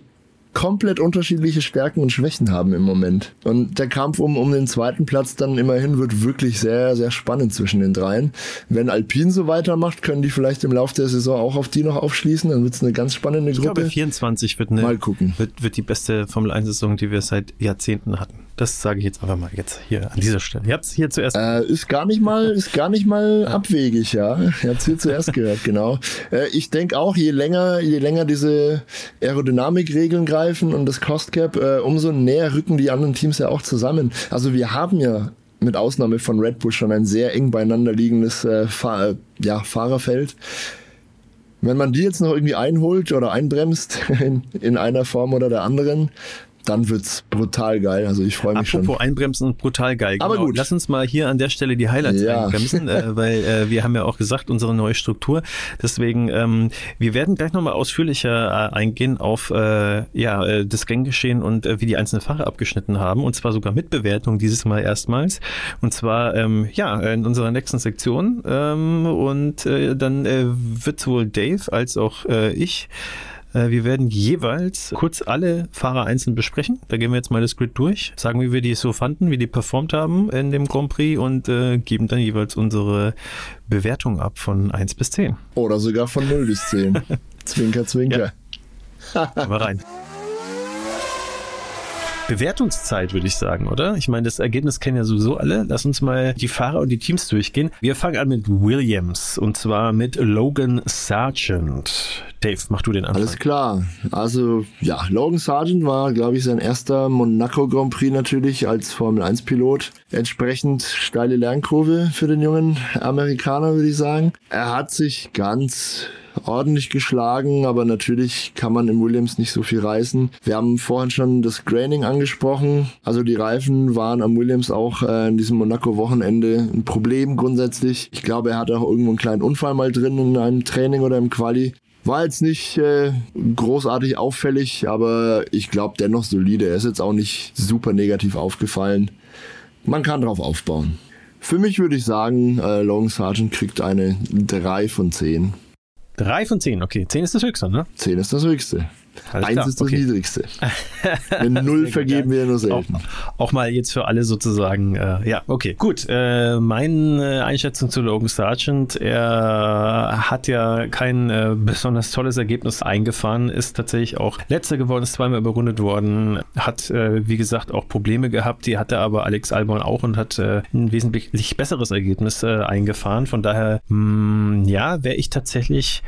komplett unterschiedliche Stärken und Schwächen haben im Moment. Und der Kampf um, um den zweiten Platz dann immerhin wird wirklich sehr, sehr spannend zwischen den dreien. Wenn Alpine so weitermacht, können die vielleicht im Laufe der Saison auch auf die noch aufschließen. Dann wird es eine ganz spannende Ich glaube, Gruppe. 24 wird, eine, Mal gucken. Wird, wird die beste Formel 1-Saison, die wir seit Jahrzehnten hatten. Das sage ich jetzt einfach mal jetzt hier an dieser Stelle. Ihr habt es hier zuerst. Äh, ist gar nicht mal, ist gar nicht mal abwegig, ja. Ihr habt es hier zuerst gehört, genau. Äh, ich denke auch, je länger, je länger diese Aerodynamikregeln greifen und das Cost Cap, äh, umso näher rücken die anderen Teams ja auch zusammen. Also wir haben ja mit Ausnahme von Red Bull schon ein sehr eng beieinander liegendes äh, Fahr ja, Fahrerfeld. Wenn man die jetzt noch irgendwie einholt oder einbremst in, in einer Form oder der anderen, dann wird's brutal geil. Also ich freue mich Apropos schon. Apropos einbremsen, brutal geil. Genau. Aber gut. Lass uns mal hier an der Stelle die Highlights ja. einbremsen, äh, weil äh, wir haben ja auch gesagt, unsere neue Struktur. Deswegen, ähm, wir werden gleich nochmal ausführlicher äh, eingehen auf äh, ja, äh, das Ganggeschehen und äh, wie die einzelnen Fahrer abgeschnitten haben. Und zwar sogar mit Bewertung dieses Mal erstmals. Und zwar ähm, ja in unserer nächsten Sektion. Ähm, und äh, dann äh, wird sowohl Dave als auch äh, ich wir werden jeweils kurz alle Fahrer einzeln besprechen. Da gehen wir jetzt mal das Grid durch, sagen, wie wir die so fanden, wie die performt haben in dem Grand Prix und äh, geben dann jeweils unsere Bewertung ab von 1 bis 10. Oder sogar von 0 bis 10. zwinker, zwinker. Ja. Aber rein. Bewertungszeit, würde ich sagen, oder? Ich meine, das Ergebnis kennen ja sowieso alle. Lass uns mal die Fahrer und die Teams durchgehen. Wir fangen an mit Williams und zwar mit Logan Sargent. Dave, mach du den Anfang. Alles klar. Also, ja, Logan Sargent war, glaube ich, sein erster Monaco Grand Prix natürlich als Formel 1 Pilot. Entsprechend steile Lernkurve für den jungen Amerikaner, würde ich sagen. Er hat sich ganz ordentlich geschlagen, aber natürlich kann man im Williams nicht so viel reißen. Wir haben vorhin schon das Graining angesprochen. Also die Reifen waren am Williams auch äh, in diesem Monaco-Wochenende ein Problem grundsätzlich. Ich glaube, er hatte auch irgendwo einen kleinen Unfall mal drin in einem Training oder im Quali. War jetzt nicht äh, großartig auffällig, aber ich glaube dennoch solide. Er ist jetzt auch nicht super negativ aufgefallen. Man kann drauf aufbauen. Für mich würde ich sagen, äh, Logan Sargent kriegt eine 3 von 10. Drei von zehn, okay. Zehn ist das höchste, ne? Zehn ist das höchste. Alles Eins klar. ist das okay. niedrigste. Eine Null vergeben wir nur selten. Auch, auch, mal jetzt für alle sozusagen. Äh, ja, okay. Gut. Äh, meine Einschätzung zu Logan Sargent. Er hat ja kein äh, besonders tolles Ergebnis eingefahren, ist tatsächlich auch letzter geworden, ist zweimal überrundet worden, hat, äh, wie gesagt, auch Probleme gehabt. Die hatte aber Alex Albon auch und hat äh, ein wesentlich besseres Ergebnis äh, eingefahren. Von daher, mh, mm, ja, wäre ich tatsächlich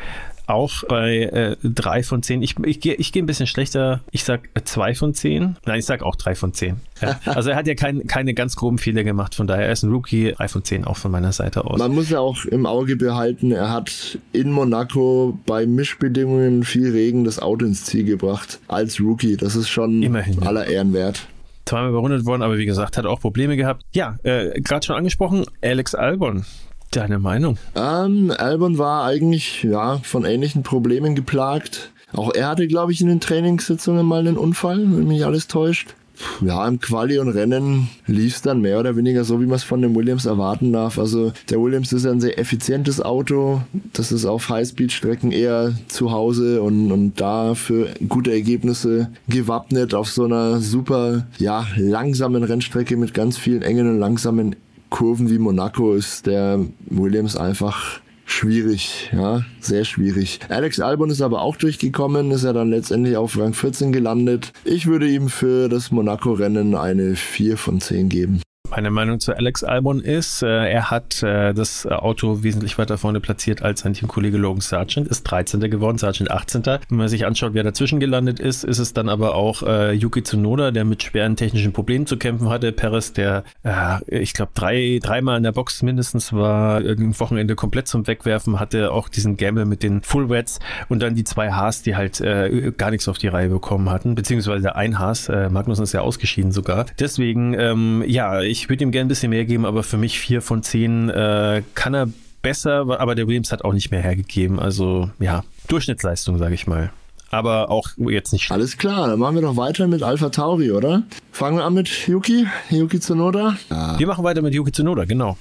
auch bei äh, drei von zehn. Ich, ich gehe ich geh ein bisschen schlechter. Ich sag äh, zwei von zehn. Nein, ich sag auch drei von zehn. Ja. Also er hat ja kein, keine ganz groben Fehler gemacht. Von daher er ist ein Rookie. Drei von zehn auch von meiner Seite aus. Man muss ja auch im Auge behalten, er hat in Monaco bei Mischbedingungen viel Regen das Auto ins Ziel gebracht. Als Rookie. Das ist schon Immerhin, aller Ehren wert zweimal überrundet worden, aber wie gesagt, hat auch Probleme gehabt. Ja, äh, gerade schon angesprochen, Alex Albon Deine Meinung? Ähm, Albon war eigentlich ja von ähnlichen Problemen geplagt. Auch er hatte, glaube ich, in den Trainingssitzungen mal einen Unfall, wenn mich alles täuscht. Ja, im Quali und Rennen lief es dann mehr oder weniger so, wie man es von dem Williams erwarten darf. Also der Williams ist ein sehr effizientes Auto. Das ist auf Highspeed-Strecken eher zu Hause und, und da für gute Ergebnisse gewappnet auf so einer super, ja, langsamen Rennstrecke mit ganz vielen engen und langsamen Kurven wie Monaco ist der Williams einfach schwierig, ja, sehr schwierig. Alex Albon ist aber auch durchgekommen, ist er dann letztendlich auf Rang 14 gelandet. Ich würde ihm für das Monaco-Rennen eine 4 von 10 geben. Meine Meinung zu Alex Albon ist, äh, er hat äh, das Auto wesentlich weiter vorne platziert als sein Teamkollege Logan Sargent, ist 13. geworden, Sargent 18. Wenn man sich anschaut, wer dazwischen gelandet ist, ist es dann aber auch äh, Yuki Tsunoda, der mit schweren technischen Problemen zu kämpfen hatte. Perez, der, äh, ich glaube, drei, dreimal in der Box mindestens war, ein Wochenende komplett zum Wegwerfen, hatte auch diesen Gamble mit den Full Wets und dann die zwei Haas, die halt äh, gar nichts auf die Reihe bekommen hatten, beziehungsweise ein Haas, äh, Magnussen ist ja ausgeschieden sogar. Deswegen, ähm, ja, ich ich würde ihm gerne ein bisschen mehr geben, aber für mich vier von zehn äh, kann er besser, aber der Williams hat auch nicht mehr hergegeben. Also ja, Durchschnittsleistung, sage ich mal. Aber auch jetzt nicht. Alles klar, dann machen wir doch weiter mit Alpha Tauri, oder? Fangen wir an mit Yuki, Yuki Tsunoda. Ja. Wir machen weiter mit Yuki Tsunoda, genau.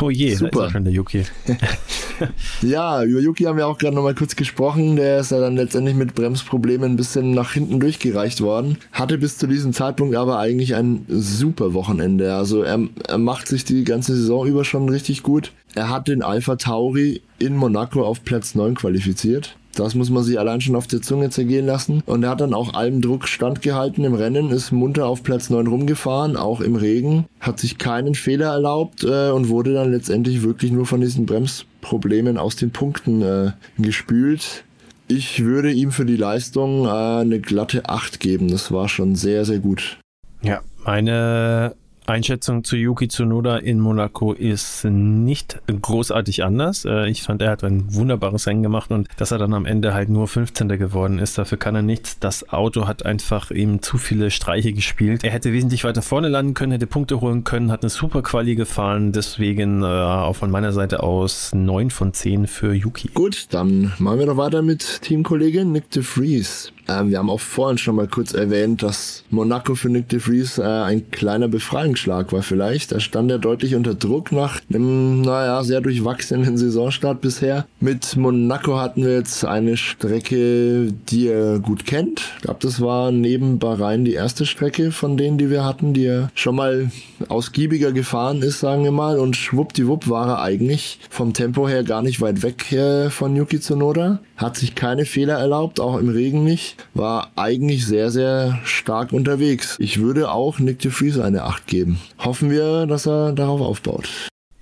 Oh je, Super. schon der Yuki. ja, über Yuki haben wir auch gerade nochmal kurz gesprochen. Der ist ja dann letztendlich mit Bremsproblemen ein bisschen nach hinten durchgereicht worden. Hatte bis zu diesem Zeitpunkt aber eigentlich ein super Wochenende. Also er, er macht sich die ganze Saison über schon richtig gut. Er hat den Alpha Tauri in Monaco auf Platz 9 qualifiziert. Das muss man sich allein schon auf der Zunge zergehen lassen. Und er hat dann auch allem Druck standgehalten im Rennen, ist munter auf Platz 9 rumgefahren, auch im Regen, hat sich keinen Fehler erlaubt äh, und wurde dann letztendlich wirklich nur von diesen Bremsproblemen aus den Punkten äh, gespült. Ich würde ihm für die Leistung äh, eine glatte 8 geben. Das war schon sehr, sehr gut. Ja, meine Einschätzung zu Yuki Tsunoda in Monaco ist nicht großartig anders. Äh, ich fand, er hat ein wunderbares Rennen gemacht und dass er dann am Ende halt nur 15. geworden ist, dafür kann er nichts. Das Auto hat einfach ihm zu viele Streiche gespielt. Er hätte wesentlich weiter vorne landen können, hätte Punkte holen können, hat eine super Quali gefahren. Deswegen äh, auch von meiner Seite aus 9 von 10 für Yuki. Gut, dann machen wir noch weiter mit Teamkollege Nick de Vries. Ähm, wir haben auch vorhin schon mal kurz erwähnt, dass Monaco für Nick de Vries äh, ein kleiner Befreiungsschlag war vielleicht. Da stand er deutlich unter Druck nach einem, naja, sehr durchwachsenen Saisonstart bisher. Mit Monaco hatten wir jetzt eine Strecke, die er gut kennt. Ich glaube, das war neben Bahrain die erste Strecke von denen, die wir hatten, die er schon mal ausgiebiger gefahren ist, sagen wir mal. Und schwuppdiwupp war er eigentlich vom Tempo her gar nicht weit weg äh, von Yuki Tsunoda. Hat sich keine Fehler erlaubt, auch im Regen nicht war eigentlich sehr, sehr stark unterwegs. Ich würde auch Nick de Vries eine 8 geben. Hoffen wir, dass er darauf aufbaut.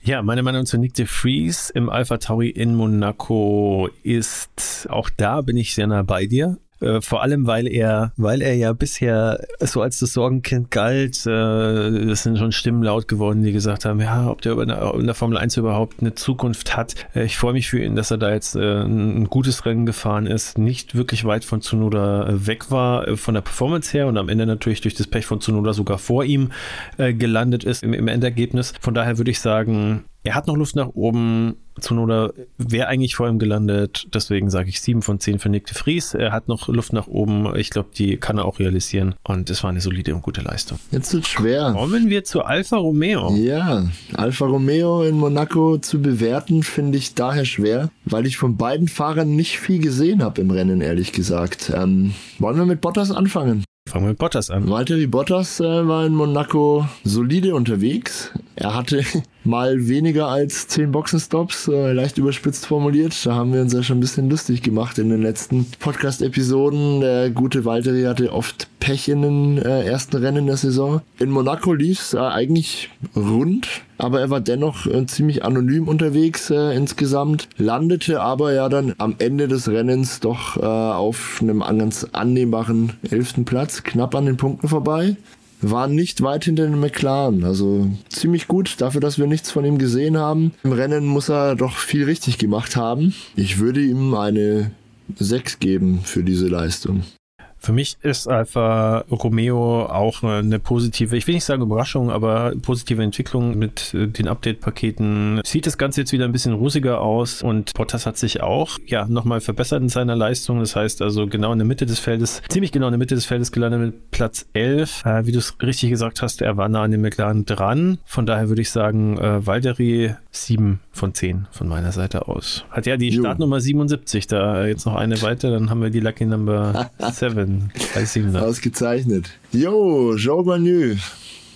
Ja, meine Meinung zu Nick de Vries im Alpha Tauri in Monaco ist, auch da bin ich sehr nah bei dir. Äh, vor allem, weil er, weil er ja bisher so als das Sorgenkind galt. Äh, es sind schon Stimmen laut geworden, die gesagt haben, ja, ob der in der Formel 1 überhaupt eine Zukunft hat. Äh, ich freue mich für ihn, dass er da jetzt äh, ein gutes Rennen gefahren ist, nicht wirklich weit von Tsunoda äh, weg war äh, von der Performance her und am Ende natürlich durch das Pech von Tsunoda sogar vor ihm gelandet ist im, im Endergebnis. Von daher würde ich sagen, er hat noch Luft nach oben. Zunoda wäre eigentlich vor ihm gelandet. Deswegen sage ich 7 von 10 für Nick de Vries. Er hat noch Luft nach oben. Ich glaube, die kann er auch realisieren. Und es war eine solide und gute Leistung. Jetzt wird schwer. Kommen wir zu Alfa Romeo. Ja, Alfa Romeo in Monaco zu bewerten, finde ich daher schwer, weil ich von beiden Fahrern nicht viel gesehen habe im Rennen, ehrlich gesagt. Ähm, wollen wir mit Bottas anfangen? Fangen wir mit Bottas an. Valtteri Bottas äh, war in Monaco solide unterwegs. Er hatte mal weniger als 10 Boxenstops, äh, leicht überspitzt formuliert. Da haben wir uns ja schon ein bisschen lustig gemacht in den letzten Podcast-Episoden. Der gute Valtteri hatte oft Pech in den äh, ersten Rennen der Saison. In Monaco lief es äh, eigentlich rund, aber er war dennoch äh, ziemlich anonym unterwegs äh, insgesamt, landete aber ja dann am Ende des Rennens doch äh, auf einem ganz annehmbaren elften Platz, knapp an den Punkten vorbei war nicht weit hinter den McLaren. Also ziemlich gut dafür, dass wir nichts von ihm gesehen haben. Im Rennen muss er doch viel richtig gemacht haben. Ich würde ihm eine 6 geben für diese Leistung. Für mich ist Alfa Romeo auch eine positive, ich will nicht sagen Überraschung, aber positive Entwicklung mit äh, den Update-Paketen. Sieht das Ganze jetzt wieder ein bisschen rusiger aus und Bottas hat sich auch ja nochmal verbessert in seiner Leistung. Das heißt also genau in der Mitte des Feldes, ziemlich genau in der Mitte des Feldes gelandet mit Platz 11. Äh, wie du es richtig gesagt hast, er war nah an dem McLaren dran. Von daher würde ich sagen, äh, Valtteri 7 von 10 von meiner Seite aus. Hat ja die jo. Startnummer 77, da jetzt noch eine weiter, dann haben wir die Lucky Number 7. Ausgezeichnet. Jo, Jean Guanyu.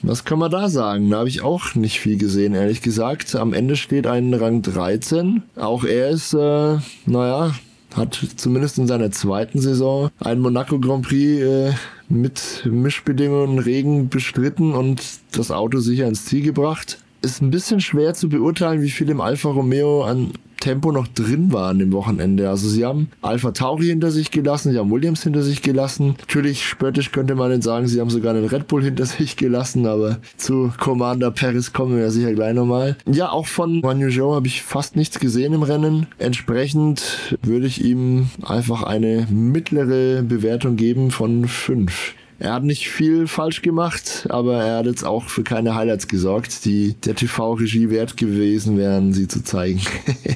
Was kann man da sagen? Da habe ich auch nicht viel gesehen, ehrlich gesagt. Am Ende steht ein Rang 13. Auch er ist, äh, naja, hat zumindest in seiner zweiten Saison einen Monaco Grand Prix äh, mit Mischbedingungen Regen bestritten und das Auto sicher ins Ziel gebracht. Ist ein bisschen schwer zu beurteilen, wie viel im Alfa Romeo an Tempo noch drin war an dem Wochenende. Also sie haben Alpha Tauri hinter sich gelassen, sie haben Williams hinter sich gelassen. Natürlich spöttisch könnte man denn sagen, sie haben sogar einen Red Bull hinter sich gelassen, aber zu Commander Paris kommen wir ja sicher gleich nochmal. Ja, auch von Manu Joe habe ich fast nichts gesehen im Rennen. Entsprechend würde ich ihm einfach eine mittlere Bewertung geben von 5. Er hat nicht viel falsch gemacht, aber er hat jetzt auch für keine Highlights gesorgt, die der TV-Regie wert gewesen wären, sie zu zeigen.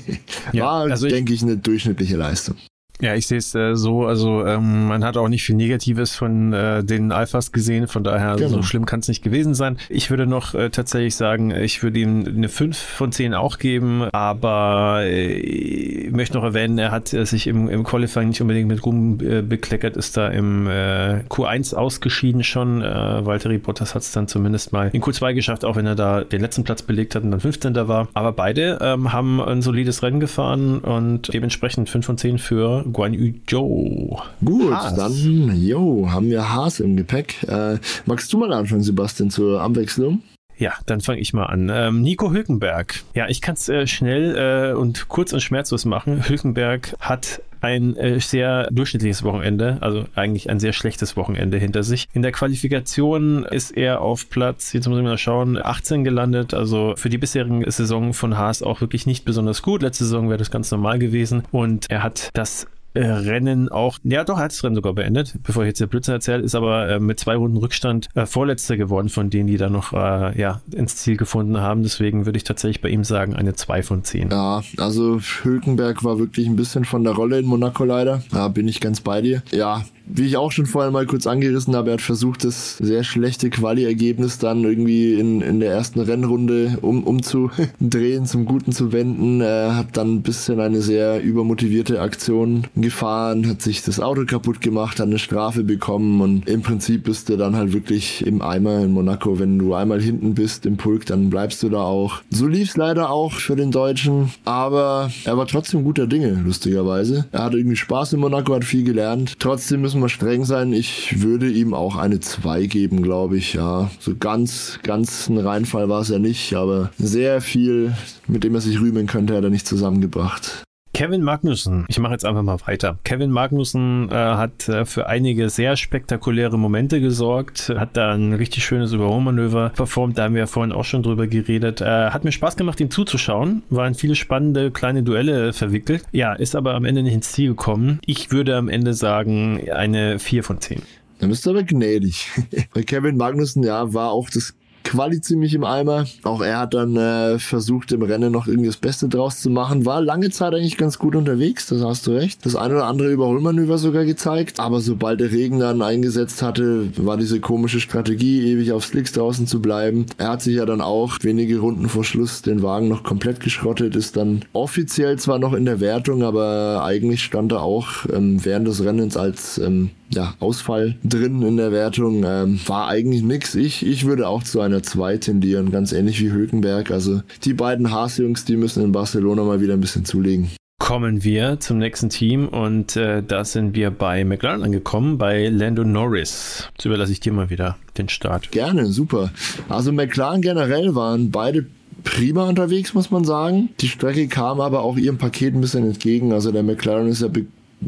ja, War, also denke ich, eine durchschnittliche Leistung. Ja, ich sehe es äh, so, also ähm, man hat auch nicht viel Negatives von äh, den Alphas gesehen, von daher genau. so schlimm kann es nicht gewesen sein. Ich würde noch äh, tatsächlich sagen, ich würde ihm eine 5 von 10 auch geben, aber äh, ich möchte noch erwähnen, er hat äh, sich im, im Qualifying nicht unbedingt mit Ruhm äh, bekleckert, ist da im äh, Q1 ausgeschieden schon. Äh, Valtteri Bottas hat es dann zumindest mal in Q2 geschafft, auch wenn er da den letzten Platz belegt hat und dann 15. war. Aber beide ähm, haben ein solides Rennen gefahren und dementsprechend 5 von 10 für Guan Yu Zhou. Gut, Haas. dann, jo, haben wir Haas im Gepäck. Äh, magst du mal anfangen, Sebastian, zur Abwechslung? Ja, dann fange ich mal an. Ähm, Nico Hülkenberg. Ja, ich kann es äh, schnell äh, und kurz und schmerzlos machen. Hülkenberg hat ein äh, sehr durchschnittliches Wochenende, also eigentlich ein sehr schlechtes Wochenende hinter sich. In der Qualifikation ist er auf Platz, jetzt muss ich mal schauen, 18 gelandet, also für die bisherigen Saison von Haas auch wirklich nicht besonders gut. Letzte Saison wäre das ganz normal gewesen und er hat das Rennen auch, ja doch, hat das Rennen sogar beendet, bevor ich jetzt der Blödsinn erzählt, ist aber äh, mit zwei Runden Rückstand äh, Vorletzter geworden von denen, die da noch äh, ja, ins Ziel gefunden haben. Deswegen würde ich tatsächlich bei ihm sagen, eine 2 von 10. Ja, also Hülkenberg war wirklich ein bisschen von der Rolle in Monaco leider. Da bin ich ganz bei dir. Ja, wie ich auch schon vorher mal kurz angerissen habe, er hat versucht, das sehr schlechte Quali-Ergebnis dann irgendwie in, in der ersten Rennrunde um, umzudrehen, zum Guten zu wenden. Er hat dann ein bisschen eine sehr übermotivierte Aktion gefahren, hat sich das Auto kaputt gemacht, hat eine Strafe bekommen und im Prinzip bist du dann halt wirklich im Eimer in Monaco. Wenn du einmal hinten bist im Pulk, dann bleibst du da auch. So lief es leider auch für den Deutschen, aber er war trotzdem guter Dinge, lustigerweise. Er hatte irgendwie Spaß in Monaco, hat viel gelernt. Trotzdem müssen müssen wir streng sein. Ich würde ihm auch eine 2 geben, glaube ich. Ja, so ganz, ganz ein Reinfall war es ja nicht, aber sehr viel, mit dem er sich rühmen könnte, hat er nicht zusammengebracht. Kevin Magnussen, ich mache jetzt einfach mal weiter. Kevin Magnussen äh, hat äh, für einige sehr spektakuläre Momente gesorgt, hat da ein richtig schönes Überholmanöver performt, da haben wir ja vorhin auch schon drüber geredet. Äh, hat mir Spaß gemacht, ihm zuzuschauen, waren viele spannende kleine Duelle verwickelt. Ja, ist aber am Ende nicht ins Ziel gekommen. Ich würde am Ende sagen, eine 4 von 10. Dann bist du aber gnädig. Bei Kevin Magnussen, ja, war auch das Quali ziemlich im Eimer. Auch er hat dann äh, versucht, im Rennen noch irgendwie das Beste draus zu machen. War lange Zeit eigentlich ganz gut unterwegs, das hast du recht. Das eine oder andere Überholmanöver sogar gezeigt. Aber sobald der Regen dann eingesetzt hatte, war diese komische Strategie, ewig auf Slicks draußen zu bleiben. Er hat sich ja dann auch wenige Runden vor Schluss den Wagen noch komplett geschrottet, ist dann offiziell zwar noch in der Wertung, aber eigentlich stand er auch ähm, während des Rennens als ähm, ja, Ausfall drin in der Wertung. Ähm, war eigentlich nix. Ich, ich würde auch zu einer 2 tendieren, ganz ähnlich wie Hülkenberg. Also die beiden Haas-Jungs, die müssen in Barcelona mal wieder ein bisschen zulegen kommen wir zum nächsten Team und äh, da sind wir bei McLaren angekommen, bei Lando Norris. Jetzt überlasse ich dir mal wieder den Start. Gerne, super. Also McLaren generell waren beide prima unterwegs, muss man sagen. Die Strecke kam aber auch ihrem Paket ein bisschen entgegen. Also der McLaren ist ja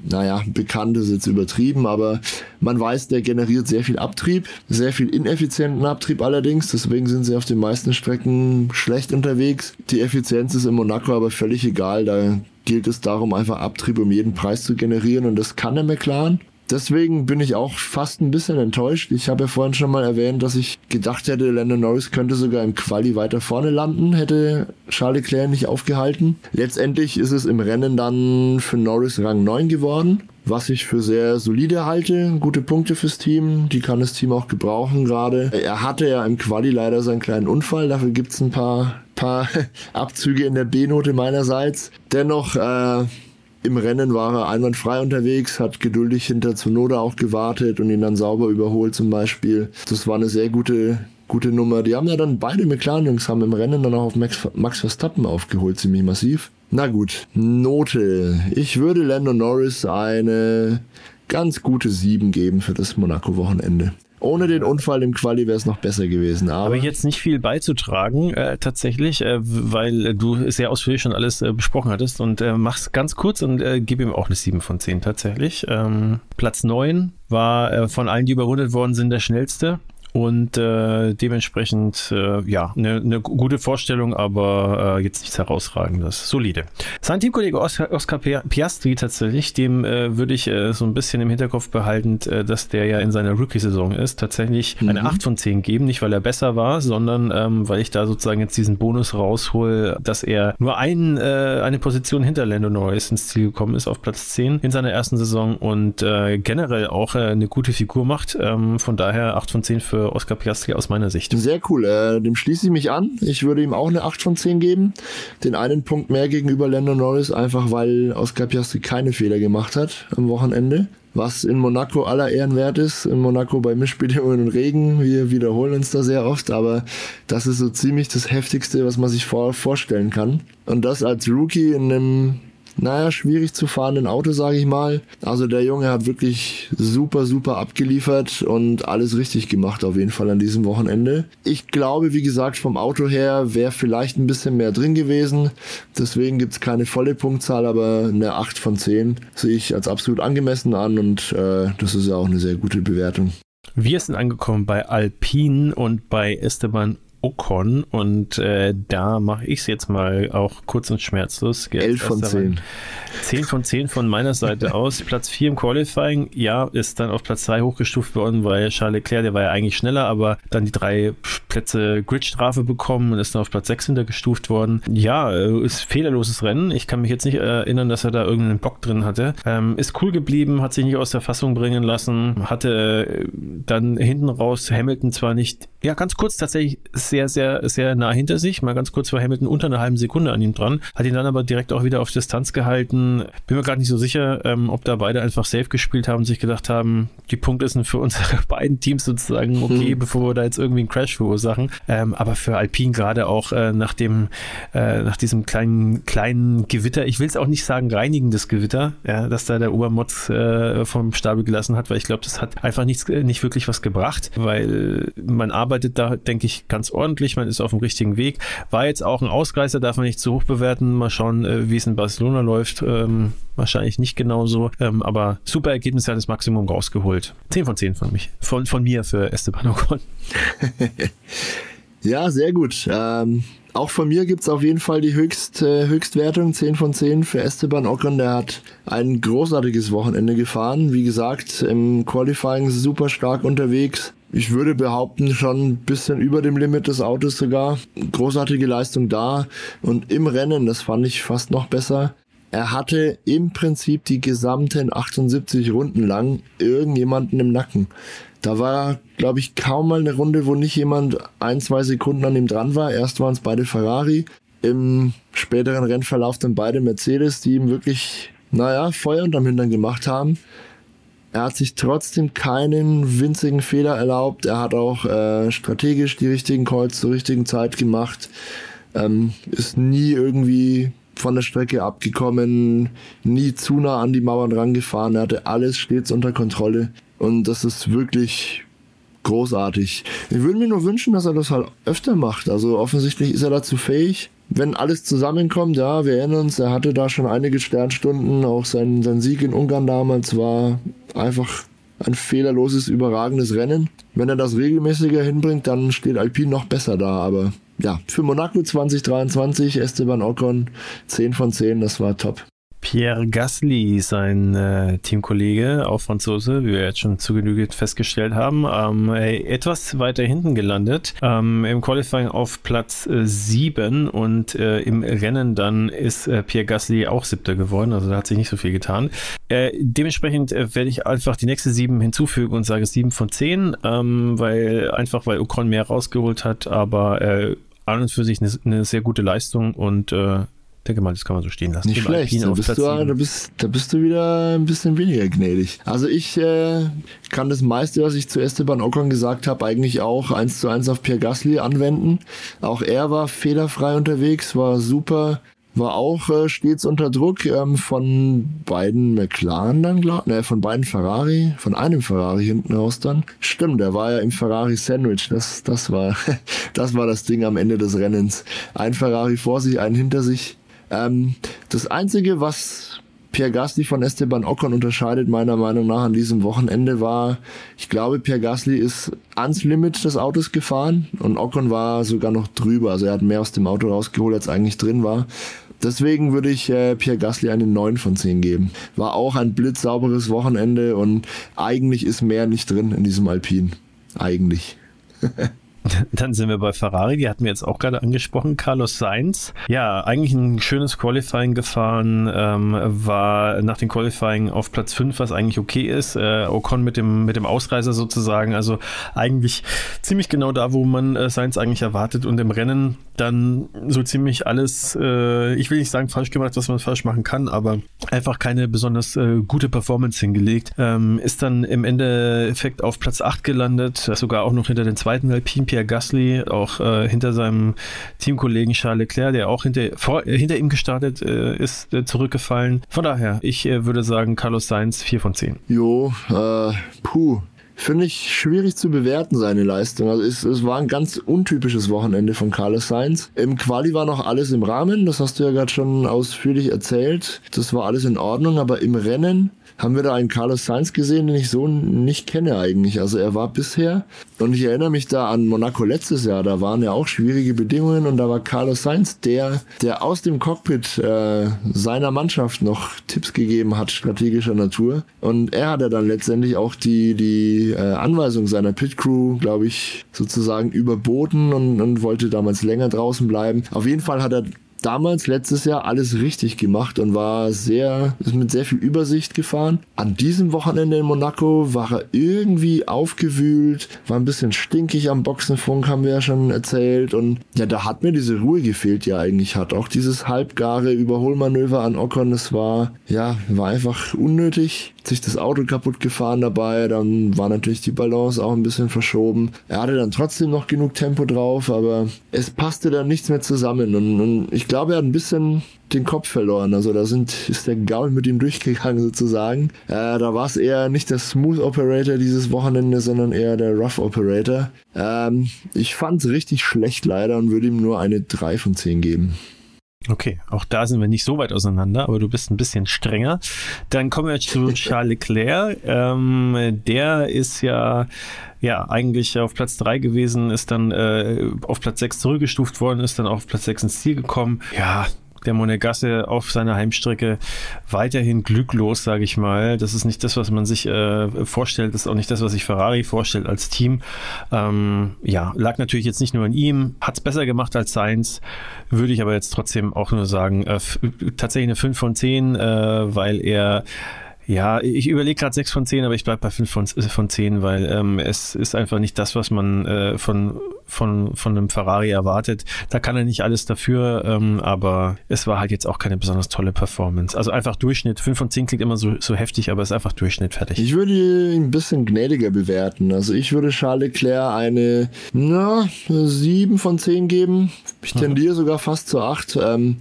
naja, bekannt ist jetzt übertrieben, aber man weiß, der generiert sehr viel Abtrieb, sehr viel ineffizienten Abtrieb allerdings, deswegen sind sie auf den meisten Strecken schlecht unterwegs. Die Effizienz ist in Monaco aber völlig egal, da gilt es darum, einfach Abtrieb um jeden Preis zu generieren und das kann der McLaren. Deswegen bin ich auch fast ein bisschen enttäuscht. Ich habe ja vorhin schon mal erwähnt, dass ich gedacht hätte, Lando Norris könnte sogar im Quali weiter vorne landen, hätte Charles Leclerc nicht aufgehalten. Letztendlich ist es im Rennen dann für Norris Rang 9 geworden, was ich für sehr solide halte. Gute Punkte fürs Team, die kann das Team auch gebrauchen gerade. Er hatte ja im Quali leider seinen kleinen Unfall, dafür gibt's ein paar, paar Abzüge in der B-Note meinerseits. Dennoch äh, im Rennen war er einwandfrei unterwegs, hat geduldig hinter Zunoda auch gewartet und ihn dann sauber überholt zum Beispiel. Das war eine sehr gute, gute Nummer. Die haben ja dann beide McLaren-Jungs haben im Rennen dann auch auf Max, Max Verstappen aufgeholt, ziemlich massiv. Na gut, Note. Ich würde Lando Norris eine ganz gute 7 geben für das Monaco-Wochenende. Ohne den Unfall im Quali wäre es noch besser gewesen. Aber Habe jetzt nicht viel beizutragen, äh, tatsächlich, äh, weil du sehr ausführlich schon alles äh, besprochen hattest und äh, mach's ganz kurz und äh, gebe ihm auch eine 7 von 10 tatsächlich. Ähm, Platz 9 war äh, von allen, die überrundet worden sind, der schnellste und äh, dementsprechend äh, ja eine ne gute Vorstellung, aber äh, jetzt nichts herausragendes. Solide. Sein Teamkollege Oscar, Oscar Piastri tatsächlich, dem äh, würde ich äh, so ein bisschen im Hinterkopf behalten, äh, dass der ja in seiner Rookie-Saison ist, tatsächlich mhm. eine 8 von 10 geben, nicht weil er besser war, sondern ähm, weil ich da sozusagen jetzt diesen Bonus raushol, dass er nur ein, äh, eine Position hinter Lando Norris ins Ziel gekommen ist auf Platz 10 in seiner ersten Saison und äh, generell auch äh, eine gute Figur macht. Ähm, von daher 8 von 10 für Oscar Piastri aus meiner Sicht. Sehr cool. Äh, dem schließe ich mich an. Ich würde ihm auch eine 8 von 10 geben. Den einen Punkt mehr gegenüber Lando Norris, einfach weil Oscar Piastri keine Fehler gemacht hat am Wochenende was in Monaco aller Ehren wert ist. In Monaco bei Mischbedingungen und Regen. Wir wiederholen uns da sehr oft, aber das ist so ziemlich das Heftigste, was man sich vor vorstellen kann. Und das als Rookie in einem naja, schwierig zu fahrenden Auto, sage ich mal. Also der Junge hat wirklich super, super abgeliefert und alles richtig gemacht auf jeden Fall an diesem Wochenende. Ich glaube, wie gesagt, vom Auto her wäre vielleicht ein bisschen mehr drin gewesen. Deswegen gibt's keine volle Punktzahl, aber eine 8 von 10 sehe ich als absolut angemessen an und äh, das ist ja auch eine sehr gute Bewertung. Wir sind angekommen bei Alpine und bei Esteban Ocon und äh, da mache ich es jetzt mal auch kurz und schmerzlos. 11 von 10. 10 von 10 von meiner Seite aus. Platz 4 im Qualifying, ja, ist dann auf Platz 2 hochgestuft worden, weil Charles Leclerc, der war ja eigentlich schneller, aber dann die drei Plätze Gridstrafe bekommen und ist dann auf Platz 6 hintergestuft worden. Ja, äh, ist fehlerloses Rennen. Ich kann mich jetzt nicht erinnern, dass er da irgendeinen Bock drin hatte. Ähm, ist cool geblieben, hat sich nicht aus der Fassung bringen lassen, hatte äh, dann hinten raus Hamilton zwar nicht, ja, ganz kurz tatsächlich sehr, sehr, sehr nah hinter sich, mal ganz kurz war Hamilton unter einer halben Sekunde an ihm dran, hat ihn dann aber direkt auch wieder auf Distanz gehalten bin mir gerade nicht so sicher, ähm, ob da beide einfach safe gespielt haben und sich gedacht haben, die Punkte sind für unsere beiden Teams sozusagen okay, hm. bevor wir da jetzt irgendwie einen Crash verursachen. Ähm, aber für Alpine gerade auch äh, nach dem, äh, nach diesem kleinen, kleinen Gewitter, ich will es auch nicht sagen reinigendes Gewitter, ja, dass da der Obermotz äh, vom Stapel gelassen hat, weil ich glaube, das hat einfach nichts, äh, nicht wirklich was gebracht, weil man arbeitet da, denke ich, ganz ordentlich, man ist auf dem richtigen Weg. War jetzt auch ein Ausreißer, darf man nicht zu hoch bewerten. Mal schauen, äh, wie es in Barcelona läuft ähm, wahrscheinlich nicht genauso. Ähm, aber super Ergebnis, hat das Maximum rausgeholt. 10 von 10 von mich. Von, von mir für Esteban Ocon. ja, sehr gut. Ähm, auch von mir gibt es auf jeden Fall die Höchst, äh, Höchstwertung, 10 von 10 für Esteban Ocon. Der hat ein großartiges Wochenende gefahren. Wie gesagt, im Qualifying super stark unterwegs. Ich würde behaupten, schon ein bisschen über dem Limit des Autos sogar. Großartige Leistung da. Und im Rennen, das fand ich fast noch besser, er hatte im Prinzip die gesamten 78 Runden lang irgendjemanden im Nacken. Da war, glaube ich, kaum mal eine Runde, wo nicht jemand ein, zwei Sekunden an ihm dran war. Erst waren es beide Ferrari, im späteren Rennverlauf dann beide Mercedes, die ihm wirklich, naja, Feuer unterm Hintern gemacht haben. Er hat sich trotzdem keinen winzigen Fehler erlaubt. Er hat auch äh, strategisch die richtigen Calls zur richtigen Zeit gemacht. Ähm, ist nie irgendwie von der Strecke abgekommen, nie zu nah an die Mauern rangefahren. Er hatte alles stets unter Kontrolle. Und das ist wirklich großartig. Ich würde mir nur wünschen, dass er das halt öfter macht. Also offensichtlich ist er dazu fähig. Wenn alles zusammenkommt, ja, wir erinnern uns, er hatte da schon einige Sternstunden. Auch sein, sein Sieg in Ungarn damals war einfach ein fehlerloses, überragendes Rennen. Wenn er das regelmäßiger hinbringt, dann steht Alpine noch besser da. Aber ja, für Monaco 2023 Esteban Ocon 10 von 10, das war top. Pierre Gasly, sein äh, Teamkollege, auch Franzose, wie wir jetzt schon zu Genüge festgestellt haben, ähm, etwas weiter hinten gelandet. Ähm, Im Qualifying auf Platz äh, 7 und äh, im Rennen dann ist äh, Pierre Gasly auch siebter geworden, also da hat sich nicht so viel getan. Äh, dementsprechend äh, werde ich einfach die nächste 7 hinzufügen und sage 7 von 10, ähm, weil einfach weil Ocon mehr rausgeholt hat, aber an und für sich eine, eine sehr gute Leistung und äh, denke mal, das kann man so stehen lassen. Nicht schlecht, da bist, du, da, bist, da bist du wieder ein bisschen weniger gnädig. Also ich äh, kann das meiste, was ich zu Esteban Ocon gesagt habe, eigentlich auch eins zu eins auf Pierre Gasly anwenden. Auch er war fehlerfrei unterwegs, war super war auch äh, stets unter Druck ähm, von beiden McLaren dann, glaub, ne, von beiden Ferrari, von einem Ferrari hinten raus dann. Stimmt, der war ja im Ferrari Sandwich. Das, das war, das war das Ding am Ende des Rennens. Ein Ferrari vor sich, einen hinter sich. Ähm, das einzige, was Pierre Gasly von Esteban Ocon unterscheidet, meiner Meinung nach, an diesem Wochenende war, ich glaube, Pierre Gasly ist ans Limit des Autos gefahren und Ocon war sogar noch drüber. Also er hat mehr aus dem Auto rausgeholt, als eigentlich drin war. Deswegen würde ich äh, Pierre Gasly eine 9 von 10 geben. War auch ein blitzsauberes Wochenende und eigentlich ist mehr nicht drin in diesem Alpin. Eigentlich. Dann sind wir bei Ferrari, die hatten wir jetzt auch gerade angesprochen. Carlos Sainz, ja, eigentlich ein schönes Qualifying gefahren, ähm, war nach dem Qualifying auf Platz 5, was eigentlich okay ist. Äh, Ocon mit dem, mit dem Ausreißer sozusagen, also eigentlich ziemlich genau da, wo man äh, Sainz eigentlich erwartet und im Rennen dann so ziemlich alles, äh, ich will nicht sagen falsch gemacht, was man falsch machen kann, aber einfach keine besonders äh, gute Performance hingelegt. Ähm, ist dann im Endeffekt auf Platz 8 gelandet, sogar auch noch hinter den zweiten Alpin Pierre Gasly, auch äh, hinter seinem Teamkollegen Charles Leclerc, der auch hinter, vor, äh, hinter ihm gestartet äh, ist, äh, zurückgefallen. Von daher, ich äh, würde sagen, Carlos Sainz 4 von 10. Jo, puh finde ich schwierig zu bewerten, seine Leistung. Also es, es war ein ganz untypisches Wochenende von Carlos Sainz. Im Quali war noch alles im Rahmen, das hast du ja gerade schon ausführlich erzählt. Das war alles in Ordnung, aber im Rennen haben wir da einen Carlos Sainz gesehen, den ich so nicht kenne eigentlich. Also er war bisher, und ich erinnere mich da an Monaco letztes Jahr, da waren ja auch schwierige Bedingungen und da war Carlos Sainz der, der aus dem Cockpit äh, seiner Mannschaft noch Tipps gegeben hat, strategischer Natur. Und er hat ja dann letztendlich auch die, die äh, Anweisung seiner Pit Crew, glaube ich, sozusagen überboten und, und wollte damals länger draußen bleiben. Auf jeden Fall hat er damals letztes Jahr alles richtig gemacht und war sehr, ist mit sehr viel Übersicht gefahren. An diesem Wochenende in Monaco war er irgendwie aufgewühlt, war ein bisschen stinkig am Boxenfunk, haben wir ja schon erzählt. Und ja, da hat mir diese Ruhe gefehlt, die er eigentlich hat. Auch dieses halbgare Überholmanöver an Ocon, das war, ja, war einfach unnötig sich das Auto kaputt gefahren dabei, dann war natürlich die Balance auch ein bisschen verschoben. Er hatte dann trotzdem noch genug Tempo drauf, aber es passte dann nichts mehr zusammen und, und ich glaube, er hat ein bisschen den Kopf verloren. Also da sind, ist der Gaul mit ihm durchgegangen sozusagen. Äh, da war es eher nicht der Smooth Operator dieses Wochenende, sondern eher der Rough Operator. Ähm, ich fand es richtig schlecht leider und würde ihm nur eine 3 von 10 geben. Okay, auch da sind wir nicht so weit auseinander, aber du bist ein bisschen strenger. Dann kommen wir zu Charles Leclerc. Ähm, der ist ja ja, eigentlich auf Platz 3 gewesen, ist dann äh, auf Platz 6 zurückgestuft worden, ist dann auf Platz 6 ins Ziel gekommen. Ja, der Monegasse auf seiner Heimstrecke weiterhin glücklos, sage ich mal. Das ist nicht das, was man sich äh, vorstellt. Das ist auch nicht das, was sich Ferrari vorstellt als Team. Ähm, ja, lag natürlich jetzt nicht nur an ihm, hat es besser gemacht als Sainz, würde ich aber jetzt trotzdem auch nur sagen, äh, tatsächlich eine 5 von 10, äh, weil er ja, ich überlege gerade 6 von 10, aber ich bleibe bei 5 von, von 10, weil ähm, es ist einfach nicht das, was man äh, von, von, von einem Ferrari erwartet. Da kann er nicht alles dafür, ähm, aber es war halt jetzt auch keine besonders tolle Performance. Also einfach Durchschnitt. 5 von 10 klingt immer so, so heftig, aber es ist einfach Durchschnitt fertig. Ich würde ihn ein bisschen gnädiger bewerten. Also ich würde Charles Leclerc eine na, 7 von 10 geben. Ich tendiere sogar fast zu 8. Ähm,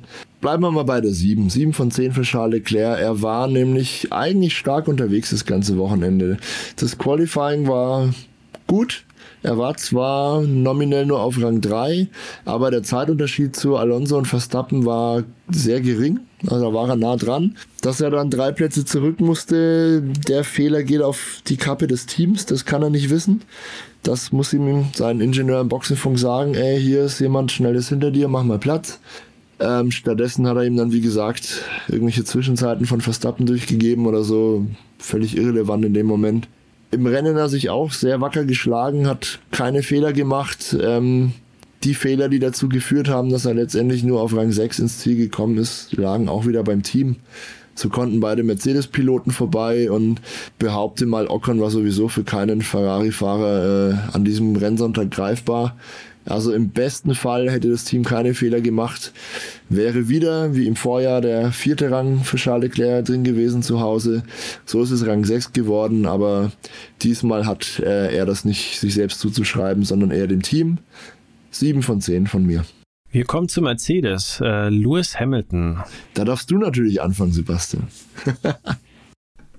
Bleiben wir mal bei der 7. 7 von 10 für Charles Leclerc. Er war nämlich eigentlich stark unterwegs das ganze Wochenende. Das Qualifying war gut. Er war zwar nominell nur auf Rang 3, aber der Zeitunterschied zu Alonso und Verstappen war sehr gering. Also war er nah dran. Dass er dann drei Plätze zurück musste, der Fehler geht auf die Kappe des Teams, das kann er nicht wissen. Das muss ihm sein Ingenieur im Boxenfunk sagen, ey, hier ist jemand Schnelles hinter dir, mach mal Platz. Ähm, stattdessen hat er ihm dann, wie gesagt, irgendwelche Zwischenzeiten von Verstappen durchgegeben oder so. Völlig irrelevant in dem Moment. Im Rennen hat er sich auch sehr wacker geschlagen, hat keine Fehler gemacht. Ähm, die Fehler, die dazu geführt haben, dass er letztendlich nur auf Rang 6 ins Ziel gekommen ist, lagen auch wieder beim Team. So konnten beide Mercedes-Piloten vorbei und behaupte mal, Ocon war sowieso für keinen Ferrari-Fahrer äh, an diesem Rennsonntag greifbar. Also im besten Fall hätte das Team keine Fehler gemacht. Wäre wieder, wie im Vorjahr, der vierte Rang für Charles Leclerc drin gewesen zu Hause. So ist es Rang 6 geworden, aber diesmal hat äh, er das nicht sich selbst zuzuschreiben, sondern eher dem Team. 7 von 10 von mir. Wir kommen zu Mercedes. Äh, Lewis Hamilton. Da darfst du natürlich anfangen, Sebastian.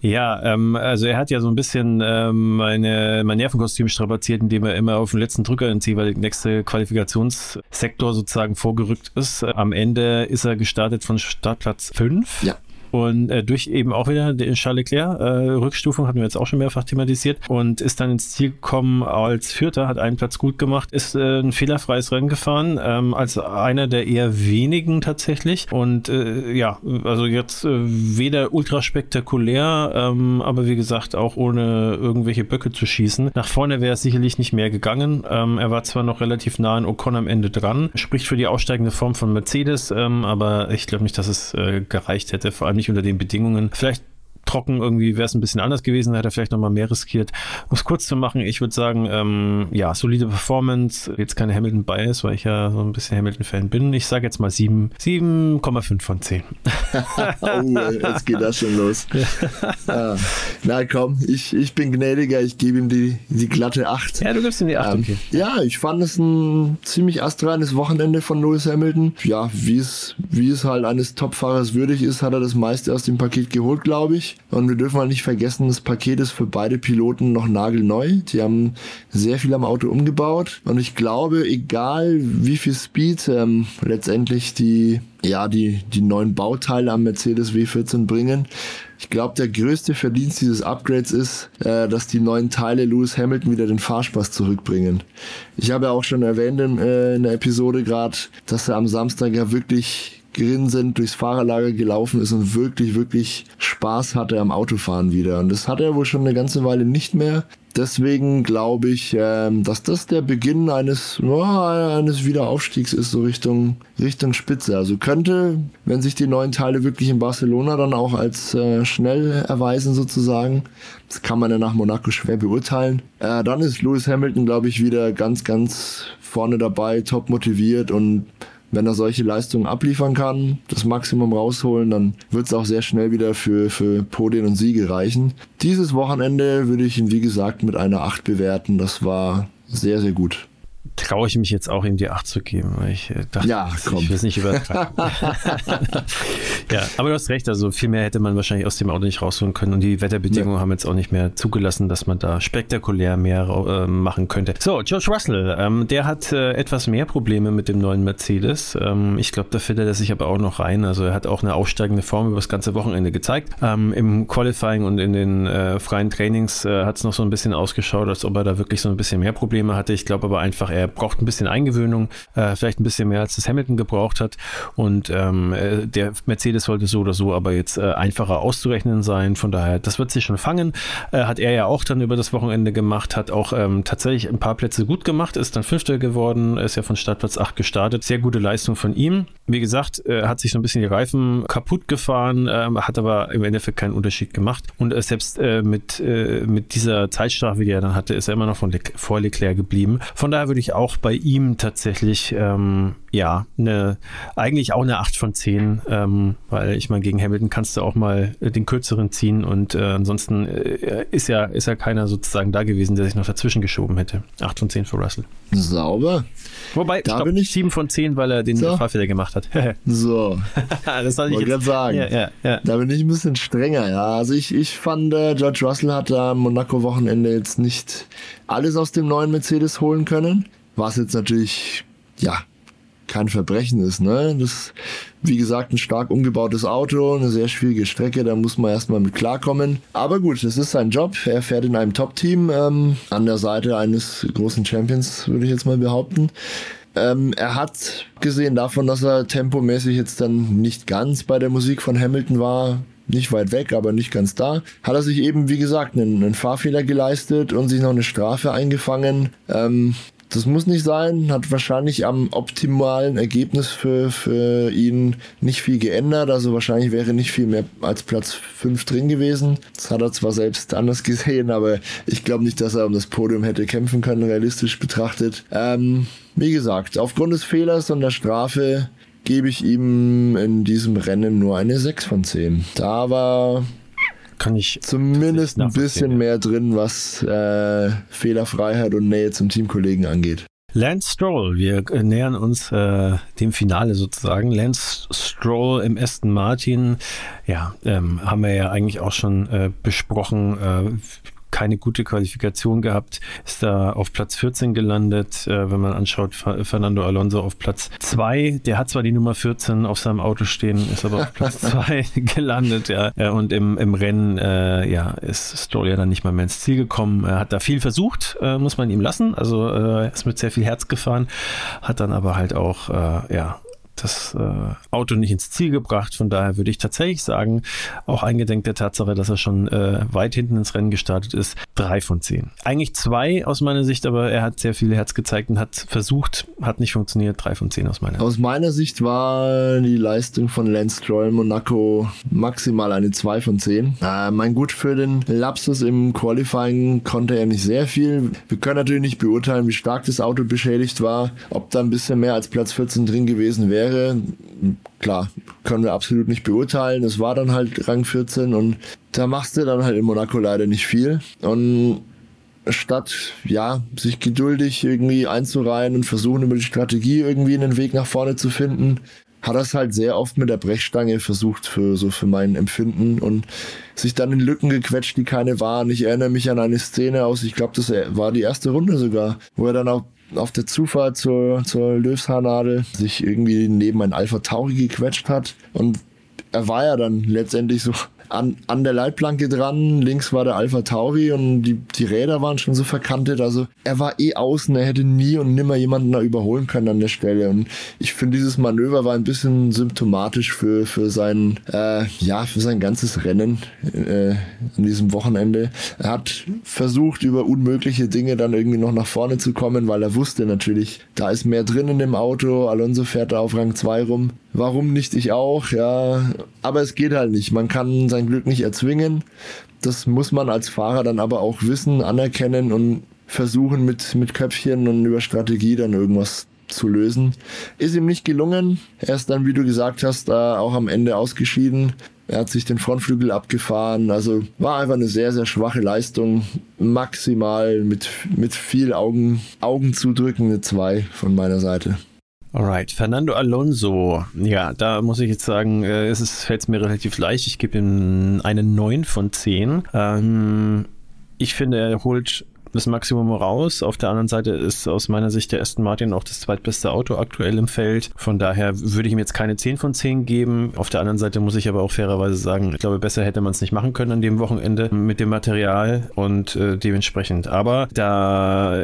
Ja, ähm, also er hat ja so ein bisschen ähm, meine, mein Nervenkostüm strapaziert, indem er immer auf den letzten Drücker ins jeweilige nächste Qualifikationssektor sozusagen vorgerückt ist. Am Ende ist er gestartet von Startplatz 5. Ja. Und äh, durch eben auch wieder Charles Leclerc, äh, Rückstufung hatten wir jetzt auch schon mehrfach thematisiert und ist dann ins Ziel gekommen als Vierter, hat einen Platz gut gemacht, ist äh, ein fehlerfreies Rennen gefahren, ähm, als einer der eher wenigen tatsächlich. Und äh, ja, also jetzt äh, weder ultra spektakulär, ähm, aber wie gesagt auch ohne irgendwelche Böcke zu schießen. Nach vorne wäre es sicherlich nicht mehr gegangen. Ähm, er war zwar noch relativ nah an Ocon am Ende dran, spricht für die aussteigende Form von Mercedes, ähm, aber ich glaube nicht, dass es äh, gereicht hätte, vor allem nicht unter den Bedingungen. Vielleicht trocken irgendwie wäre es ein bisschen anders gewesen, da hätte er vielleicht nochmal mehr riskiert. Um es kurz zu machen, ich würde sagen, ähm, ja, solide Performance, jetzt keine Hamilton-Bias, weil ich ja so ein bisschen Hamilton-Fan bin. Ich sage jetzt mal 7,5 von 10. oh, jetzt geht das schon los. ah, na komm, ich, ich bin gnädiger, ich gebe ihm die, die glatte 8. Ja, du gibst ihm die 8, ähm, okay. Ja, ich fand es ein ziemlich astreines Wochenende von Lewis Hamilton. Ja, wie es, wie es halt eines Topfahrers würdig ist, hat er das meiste aus dem Paket geholt, glaube ich. Und wir dürfen halt nicht vergessen, das Paket ist für beide Piloten noch nagelneu. Die haben sehr viel am Auto umgebaut. Und ich glaube, egal wie viel Speed ähm, letztendlich die ja, die, die neuen Bauteile am Mercedes W14 bringen. Ich glaube, der größte Verdienst dieses Upgrades ist, äh, dass die neuen Teile Lewis Hamilton wieder den Fahrspaß zurückbringen. Ich habe ja auch schon erwähnt in, äh, in der Episode gerade, dass er am Samstag ja wirklich grinsend durchs Fahrerlager gelaufen ist und wirklich, wirklich Spaß hatte am Autofahren wieder. Und das hat er wohl schon eine ganze Weile nicht mehr. Deswegen glaube ich, ähm, dass das der Beginn eines, eines Wiederaufstiegs ist, so Richtung, Richtung Spitze. Also könnte, wenn sich die neuen Teile wirklich in Barcelona dann auch als äh, schnell erweisen sozusagen, das kann man ja nach Monaco schwer beurteilen, äh, dann ist Lewis Hamilton, glaube ich, wieder ganz, ganz vorne dabei, top motiviert und wenn er solche Leistungen abliefern kann, das Maximum rausholen, dann wird es auch sehr schnell wieder für, für Podien und Siege reichen. Dieses Wochenende würde ich ihn, wie gesagt, mit einer 8 bewerten. Das war sehr, sehr gut traue ich mich jetzt auch ihm die 8 zu geben, weil ich äh, dachte, ja, komm. ich will es nicht übertreiben. ja, aber du hast recht, also viel mehr hätte man wahrscheinlich aus dem Auto nicht rausholen können und die Wetterbedingungen ja. haben jetzt auch nicht mehr zugelassen, dass man da spektakulär mehr äh, machen könnte. So, George Russell, ähm, der hat äh, etwas mehr Probleme mit dem neuen Mercedes. Ähm, ich glaube, da findet er sich aber auch noch rein. Also er hat auch eine aufsteigende Form über das ganze Wochenende gezeigt. Ähm, Im Qualifying und in den äh, freien Trainings äh, hat es noch so ein bisschen ausgeschaut, als ob er da wirklich so ein bisschen mehr Probleme hatte. Ich glaube aber einfach, er braucht ein bisschen Eingewöhnung, äh, vielleicht ein bisschen mehr als das Hamilton gebraucht hat. Und ähm, äh, der Mercedes sollte so oder so aber jetzt äh, einfacher auszurechnen sein. Von daher, das wird sich schon fangen. Äh, hat er ja auch dann über das Wochenende gemacht, hat auch ähm, tatsächlich ein paar Plätze gut gemacht, ist dann Fünfter geworden, ist ja von Startplatz 8 gestartet. Sehr gute Leistung von ihm. Wie gesagt, er hat sich so ein bisschen die Reifen kaputt gefahren, ähm, hat aber im Endeffekt keinen Unterschied gemacht. Und äh, selbst äh, mit, äh, mit dieser Zeitstrafe, die er dann hatte, ist er immer noch von Le vor Leclerc geblieben. Von daher würde ich auch bei ihm tatsächlich, ähm, ja, eine, eigentlich auch eine 8 von 10, ähm, weil ich meine, gegen Hamilton kannst du auch mal äh, den kürzeren ziehen und äh, ansonsten äh, ist ja, ist ja keiner sozusagen da gewesen, der sich noch dazwischen geschoben hätte. 8 von 10 für Russell. Sauber. Wobei, da bin ich 7 von 10, weil er den so. Fahrfehler gemacht hat. so. das soll ich jetzt sagen. Ja, ja, ja. Da bin ich ein bisschen strenger, ja. Also ich, ich fand, äh, George Russell hat am Monaco-Wochenende jetzt nicht alles aus dem neuen Mercedes holen können. Was jetzt natürlich, ja, kein Verbrechen ist, ne? Das, wie gesagt, ein stark umgebautes Auto, eine sehr schwierige Strecke, da muss man erstmal mit klarkommen. Aber gut, es ist sein Job. Er fährt in einem Top-Team ähm, an der Seite eines großen Champions, würde ich jetzt mal behaupten. Ähm, er hat gesehen davon, dass er tempomäßig jetzt dann nicht ganz bei der Musik von Hamilton war, nicht weit weg, aber nicht ganz da, hat er sich eben, wie gesagt, einen, einen Fahrfehler geleistet und sich noch eine Strafe eingefangen. Ähm, das muss nicht sein, hat wahrscheinlich am optimalen Ergebnis für, für ihn nicht viel geändert. Also wahrscheinlich wäre nicht viel mehr als Platz 5 drin gewesen. Das hat er zwar selbst anders gesehen, aber ich glaube nicht, dass er um das Podium hätte kämpfen können, realistisch betrachtet. Ähm, wie gesagt, aufgrund des Fehlers und der Strafe gebe ich ihm in diesem Rennen nur eine 6 von 10. Da war kann ich zumindest ein bisschen mehr drin, was äh, Fehlerfreiheit und Nähe zum Teamkollegen angeht. Lance Stroll, wir nähern uns äh, dem Finale sozusagen. Lance Stroll im Aston Martin, ja, ähm, haben wir ja eigentlich auch schon äh, besprochen. Äh, keine gute Qualifikation gehabt, ist da auf Platz 14 gelandet. Äh, wenn man anschaut, Fernando Alonso auf Platz 2. Der hat zwar die Nummer 14 auf seinem Auto stehen, ist aber auf Platz 2 gelandet. Ja. Und im, im Rennen äh, ja, ist Stroll ja dann nicht mal mehr ins Ziel gekommen. Er hat da viel versucht, äh, muss man ihm lassen. Also äh, ist mit sehr viel Herz gefahren, hat dann aber halt auch äh, ja, das äh, Auto nicht ins Ziel gebracht. Von daher würde ich tatsächlich sagen, auch eingedenk der Tatsache, dass er schon äh, weit hinten ins Rennen gestartet ist, drei von zehn. Eigentlich zwei aus meiner Sicht, aber er hat sehr viel Herz gezeigt und hat versucht, hat nicht funktioniert. Drei von zehn aus meiner Sicht. Aus meiner Sicht war die Leistung von Lance Stroll Monaco maximal eine zwei von zehn. Äh, mein Gut für den Lapsus im Qualifying konnte er nicht sehr viel. Wir können natürlich nicht beurteilen, wie stark das Auto beschädigt war, ob da ein bisschen mehr als Platz 14 drin gewesen wäre wäre. Klar, können wir absolut nicht beurteilen. Es war dann halt Rang 14 und da machst du dann halt in Monaco leider nicht viel. Und statt ja, sich geduldig irgendwie einzureihen und versuchen über die Strategie irgendwie einen Weg nach vorne zu finden, hat es halt sehr oft mit der Brechstange versucht für so für mein Empfinden und sich dann in Lücken gequetscht, die keine waren. Ich erinnere mich an eine Szene aus, ich glaube, das war die erste Runde sogar, wo er dann auch auf der Zufahrt zur, zur Löwshaarnadel sich irgendwie neben ein Alpha Tauri gequetscht hat. Und er war ja dann letztendlich so an, an der Leitplanke dran. Links war der Alpha Tauri und die, die Räder waren schon so verkantet. Also er war eh außen, er hätte nie und nimmer jemanden da überholen können an der Stelle. Und ich finde, dieses Manöver war ein bisschen symptomatisch für, für sein, äh, ja, für sein ganzes Rennen äh, an diesem Wochenende. Er hat versucht, über unmögliche Dinge dann irgendwie noch nach vorne zu kommen, weil er wusste natürlich, da ist mehr drin in dem Auto. Alonso fährt da auf Rang 2 rum. Warum nicht ich auch? Ja, aber es geht halt nicht. Man kann sein Glück nicht erzwingen. Das muss man als Fahrer dann aber auch wissen, anerkennen und versuchen mit, mit Köpfchen und über Strategie dann irgendwas zu lösen. Ist ihm nicht gelungen. Er ist dann, wie du gesagt hast, auch am Ende ausgeschieden. Er hat sich den Frontflügel abgefahren. Also war einfach eine sehr, sehr schwache Leistung. Maximal mit, mit viel Augen, Augen zudrücken eine 2 von meiner Seite. Alright, Fernando Alonso. Ja, da muss ich jetzt sagen, äh, es fällt mir relativ leicht. Ich gebe ihm eine 9 von 10. Ähm, ich finde, er holt das Maximum raus. Auf der anderen Seite ist aus meiner Sicht der Aston Martin auch das zweitbeste Auto aktuell im Feld. Von daher würde ich ihm jetzt keine 10 von 10 geben. Auf der anderen Seite muss ich aber auch fairerweise sagen, ich glaube, besser hätte man es nicht machen können an dem Wochenende mit dem Material und äh, dementsprechend. Aber da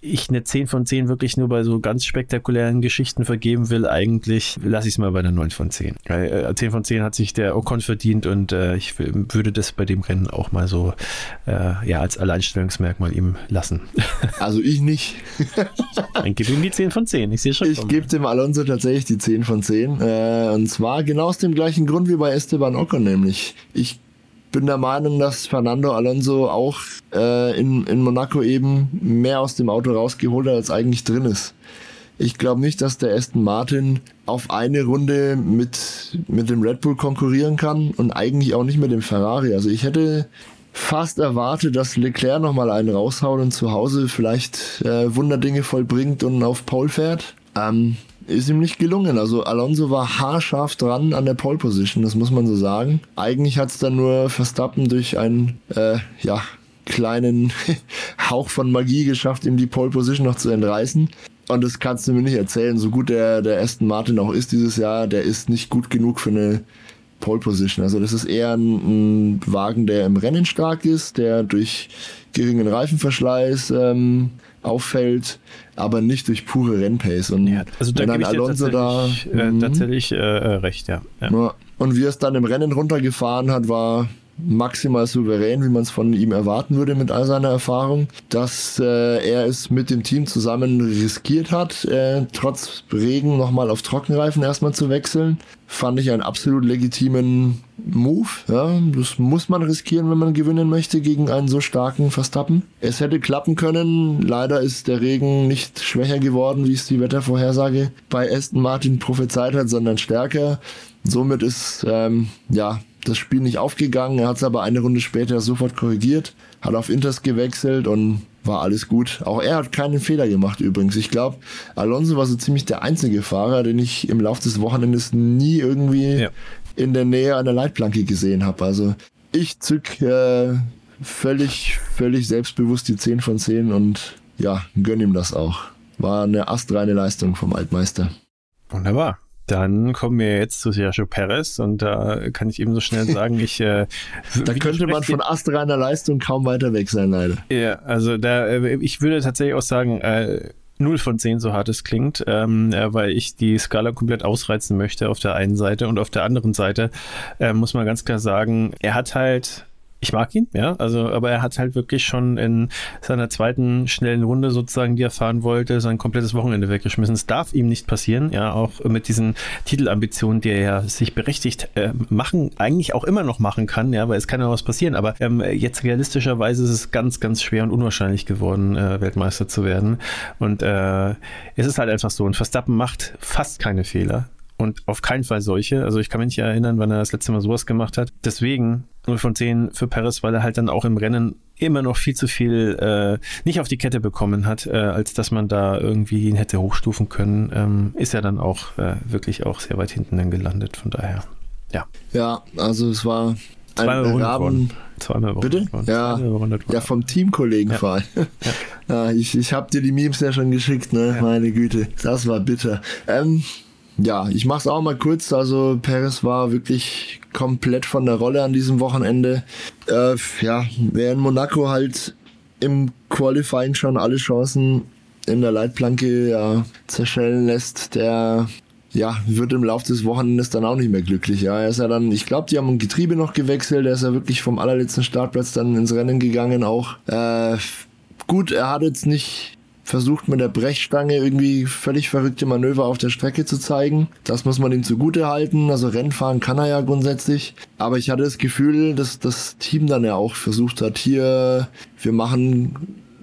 ich eine 10 von 10 wirklich nur bei so ganz spektakulären Geschichten vergeben will, eigentlich lasse ich es mal bei einer 9 von 10. Äh, 10 von 10 hat sich der Ocon verdient und äh, ich würde das bei dem Rennen auch mal so äh, ja, als Alleinstellungsmerkmal ihm lassen. Also ich nicht. Dann gib ihm die 10 von 10. Ich sehe schon. Ich gebe dem Alonso tatsächlich die 10 von 10. Äh, und zwar genau aus dem gleichen Grund wie bei Esteban Ocon, nämlich ich bin der Meinung, dass Fernando Alonso auch äh, in, in Monaco eben mehr aus dem Auto rausgeholt hat, als eigentlich drin ist. Ich glaube nicht, dass der Aston Martin auf eine Runde mit, mit dem Red Bull konkurrieren kann und eigentlich auch nicht mit dem Ferrari. Also ich hätte fast erwartet, dass Leclerc nochmal einen raushaut und zu Hause vielleicht äh, Wunderdinge vollbringt und auf Pole fährt. Ähm, ist ihm nicht gelungen. Also Alonso war haarscharf dran an der Pole Position, das muss man so sagen. Eigentlich hat es dann nur Verstappen durch einen, äh, ja, kleinen Hauch von Magie geschafft, ihm die Pole Position noch zu entreißen. Und das kannst du mir nicht erzählen. So gut der, der Aston Martin auch ist dieses Jahr, der ist nicht gut genug für eine Pole Position. Also das ist eher ein, ein Wagen, der im Rennen stark ist, der durch geringen Reifenverschleiß ähm, auffällt, aber nicht durch pure Rennpace. Und ja, also da wenn dann Alonso da äh, mhm. tatsächlich äh, äh, recht, ja. ja. Und wie er es dann im Rennen runtergefahren hat, war maximal souverän, wie man es von ihm erwarten würde mit all seiner Erfahrung, dass äh, er es mit dem Team zusammen riskiert hat, äh, trotz Regen nochmal auf Trockenreifen erstmal zu wechseln. Fand ich einen absolut legitimen Move. Ja, das muss man riskieren, wenn man gewinnen möchte gegen einen so starken Verstappen. Es hätte klappen können. Leider ist der Regen nicht schwächer geworden, wie es die Wettervorhersage bei Aston Martin prophezeit hat, sondern stärker. Somit ist ähm, ja das Spiel nicht aufgegangen. Er hat es aber eine Runde später sofort korrigiert, hat auf Inters gewechselt und war alles gut. Auch er hat keinen Fehler gemacht übrigens. Ich glaube, Alonso war so ziemlich der einzige Fahrer, den ich im Laufe des Wochenendes nie irgendwie ja. in der Nähe einer Leitplanke gesehen habe. Also ich zück äh, völlig, völlig selbstbewusst die 10 von 10 und ja, gönn ihm das auch. War eine astreine Leistung vom Altmeister. Wunderbar. Dann kommen wir jetzt zu Sergio Perez und da kann ich eben so schnell sagen, ich äh, da könnte man von astreiner Leistung kaum weiter weg sein, leider. Ja, also da äh, ich würde tatsächlich auch sagen, äh, 0 von 10, so hart es klingt, ähm, äh, weil ich die Skala komplett ausreizen möchte auf der einen Seite und auf der anderen Seite äh, muss man ganz klar sagen, er hat halt ich mag ihn, ja, also, aber er hat halt wirklich schon in seiner zweiten schnellen Runde sozusagen, die er fahren wollte, sein komplettes Wochenende weggeschmissen. Es darf ihm nicht passieren, ja, auch mit diesen Titelambitionen, die er ja sich berechtigt äh, machen, eigentlich auch immer noch machen kann, ja, weil es kann ja was passieren, aber ähm, jetzt realistischerweise ist es ganz, ganz schwer und unwahrscheinlich geworden, äh, Weltmeister zu werden. Und äh, es ist halt einfach so. Und Verstappen macht fast keine Fehler und auf keinen Fall solche. Also ich kann mich nicht erinnern, wann er das letzte Mal sowas gemacht hat. Deswegen 0 von 10 für Paris, weil er halt dann auch im Rennen immer noch viel zu viel äh, nicht auf die Kette bekommen hat, äh, als dass man da irgendwie ihn hätte hochstufen können, ähm, ist er dann auch äh, wirklich auch sehr weit hinten dann gelandet. Von daher, ja. Ja, also es war Zweimal Raben. Zweimal Bitte? Ja. Zweimal ja, vom Teamkollegen ja. fahren. Ja. ja. ich, ich habe dir die Memes ja schon geschickt, ne? Ja. Meine Güte. Das war bitter. Ähm, ja, ich mach's auch mal kurz. Also Perez war wirklich komplett von der Rolle an diesem Wochenende. Äh, ja, in Monaco halt im Qualifying schon alle Chancen in der Leitplanke ja, zerschellen lässt, der ja, wird im Laufe des Wochenendes dann auch nicht mehr glücklich. Ja, er ist ja dann, ich glaube, die haben ein Getriebe noch gewechselt. Er ist ja wirklich vom allerletzten Startplatz dann ins Rennen gegangen auch. Äh, gut, er hat jetzt nicht versucht mit der Brechstange irgendwie völlig verrückte Manöver auf der Strecke zu zeigen. Das muss man ihm zugute halten. Also Rennfahren kann er ja grundsätzlich. Aber ich hatte das Gefühl, dass das Team dann ja auch versucht hat, hier, wir machen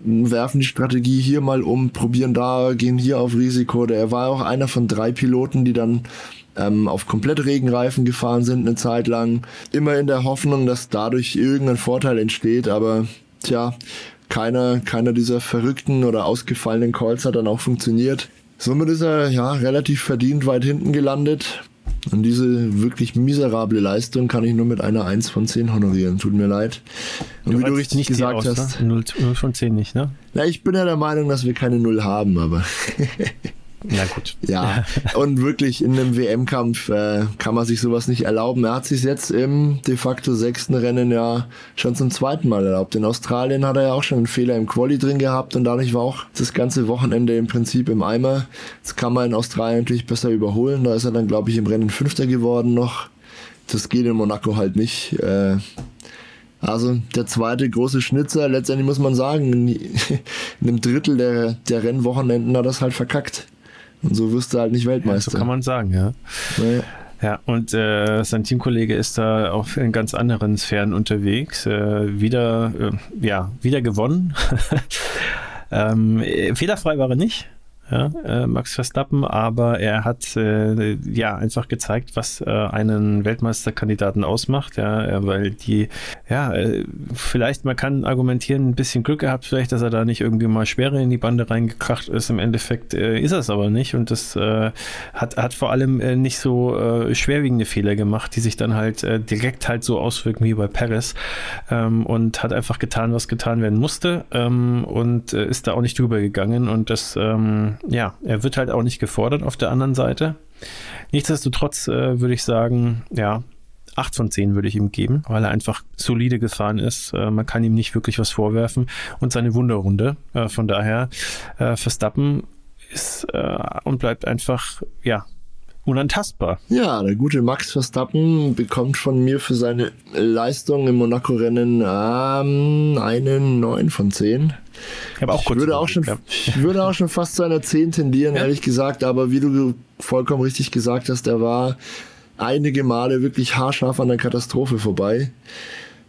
werfen die Strategie hier mal um, probieren da, gehen hier auf Risiko. Er war auch einer von drei Piloten, die dann ähm, auf komplett Regenreifen gefahren sind eine Zeit lang. Immer in der Hoffnung, dass dadurch irgendein Vorteil entsteht. Aber tja, keiner, keiner dieser verrückten oder ausgefallenen Calls hat dann auch funktioniert. Somit ist er ja relativ verdient weit hinten gelandet. Und diese wirklich miserable Leistung kann ich nur mit einer 1 von 10 honorieren. Tut mir leid. Und du wie du richtig nicht gesagt aus, hast. Ne? 0, 0 von 10 nicht, ne? Na, ich bin ja der Meinung, dass wir keine 0 haben, aber. Na gut. Ja, und wirklich in einem WM-Kampf äh, kann man sich sowas nicht erlauben. Er hat sich jetzt im de facto sechsten Rennen ja schon zum zweiten Mal erlaubt. In Australien hat er ja auch schon einen Fehler im Quali drin gehabt und dadurch war auch das ganze Wochenende im Prinzip im Eimer. Das kann man in Australien natürlich besser überholen. Da ist er dann, glaube ich, im Rennen Fünfter geworden noch. Das geht in Monaco halt nicht. Äh, also der zweite große Schnitzer, letztendlich muss man sagen, in, einem Drittel der, der Rennwochenenden hat das halt verkackt. Und so wirst du halt nicht Weltmeister. Ja, so kann man sagen, ja. Naja. Ja, und äh, sein Teamkollege ist da auch in ganz anderen Sphären unterwegs. Äh, wieder, äh, ja, wieder gewonnen. ähm, fehlerfrei war er nicht ja, äh, Max Verstappen, aber er hat äh, ja einfach gezeigt, was äh, einen Weltmeisterkandidaten ausmacht, ja, weil die, ja, äh, vielleicht man kann argumentieren, ein bisschen Glück gehabt, vielleicht, dass er da nicht irgendwie mal schwerer in die Bande reingekracht ist. Im Endeffekt äh, ist er es aber nicht und das äh, hat, hat vor allem äh, nicht so äh, schwerwiegende Fehler gemacht, die sich dann halt äh, direkt halt so auswirken wie bei Paris ähm, und hat einfach getan, was getan werden musste ähm, und äh, ist da auch nicht drüber gegangen und das ähm, ja, er wird halt auch nicht gefordert auf der anderen Seite. Nichtsdestotrotz äh, würde ich sagen, ja, 8 von 10 würde ich ihm geben, weil er einfach solide gefahren ist. Äh, man kann ihm nicht wirklich was vorwerfen und seine Wunderrunde. Äh, von daher, äh, Verstappen ist äh, und bleibt einfach, ja, unantastbar. Ja, der gute Max Verstappen bekommt von mir für seine Leistung im Monaco-Rennen ähm, einen 9 von 10. Ich, auch ich würde auch schon, ich würde auch schon fast zu einer 10 tendieren, ja. ehrlich gesagt, aber wie du vollkommen richtig gesagt hast, er war einige Male wirklich haarscharf an der Katastrophe vorbei.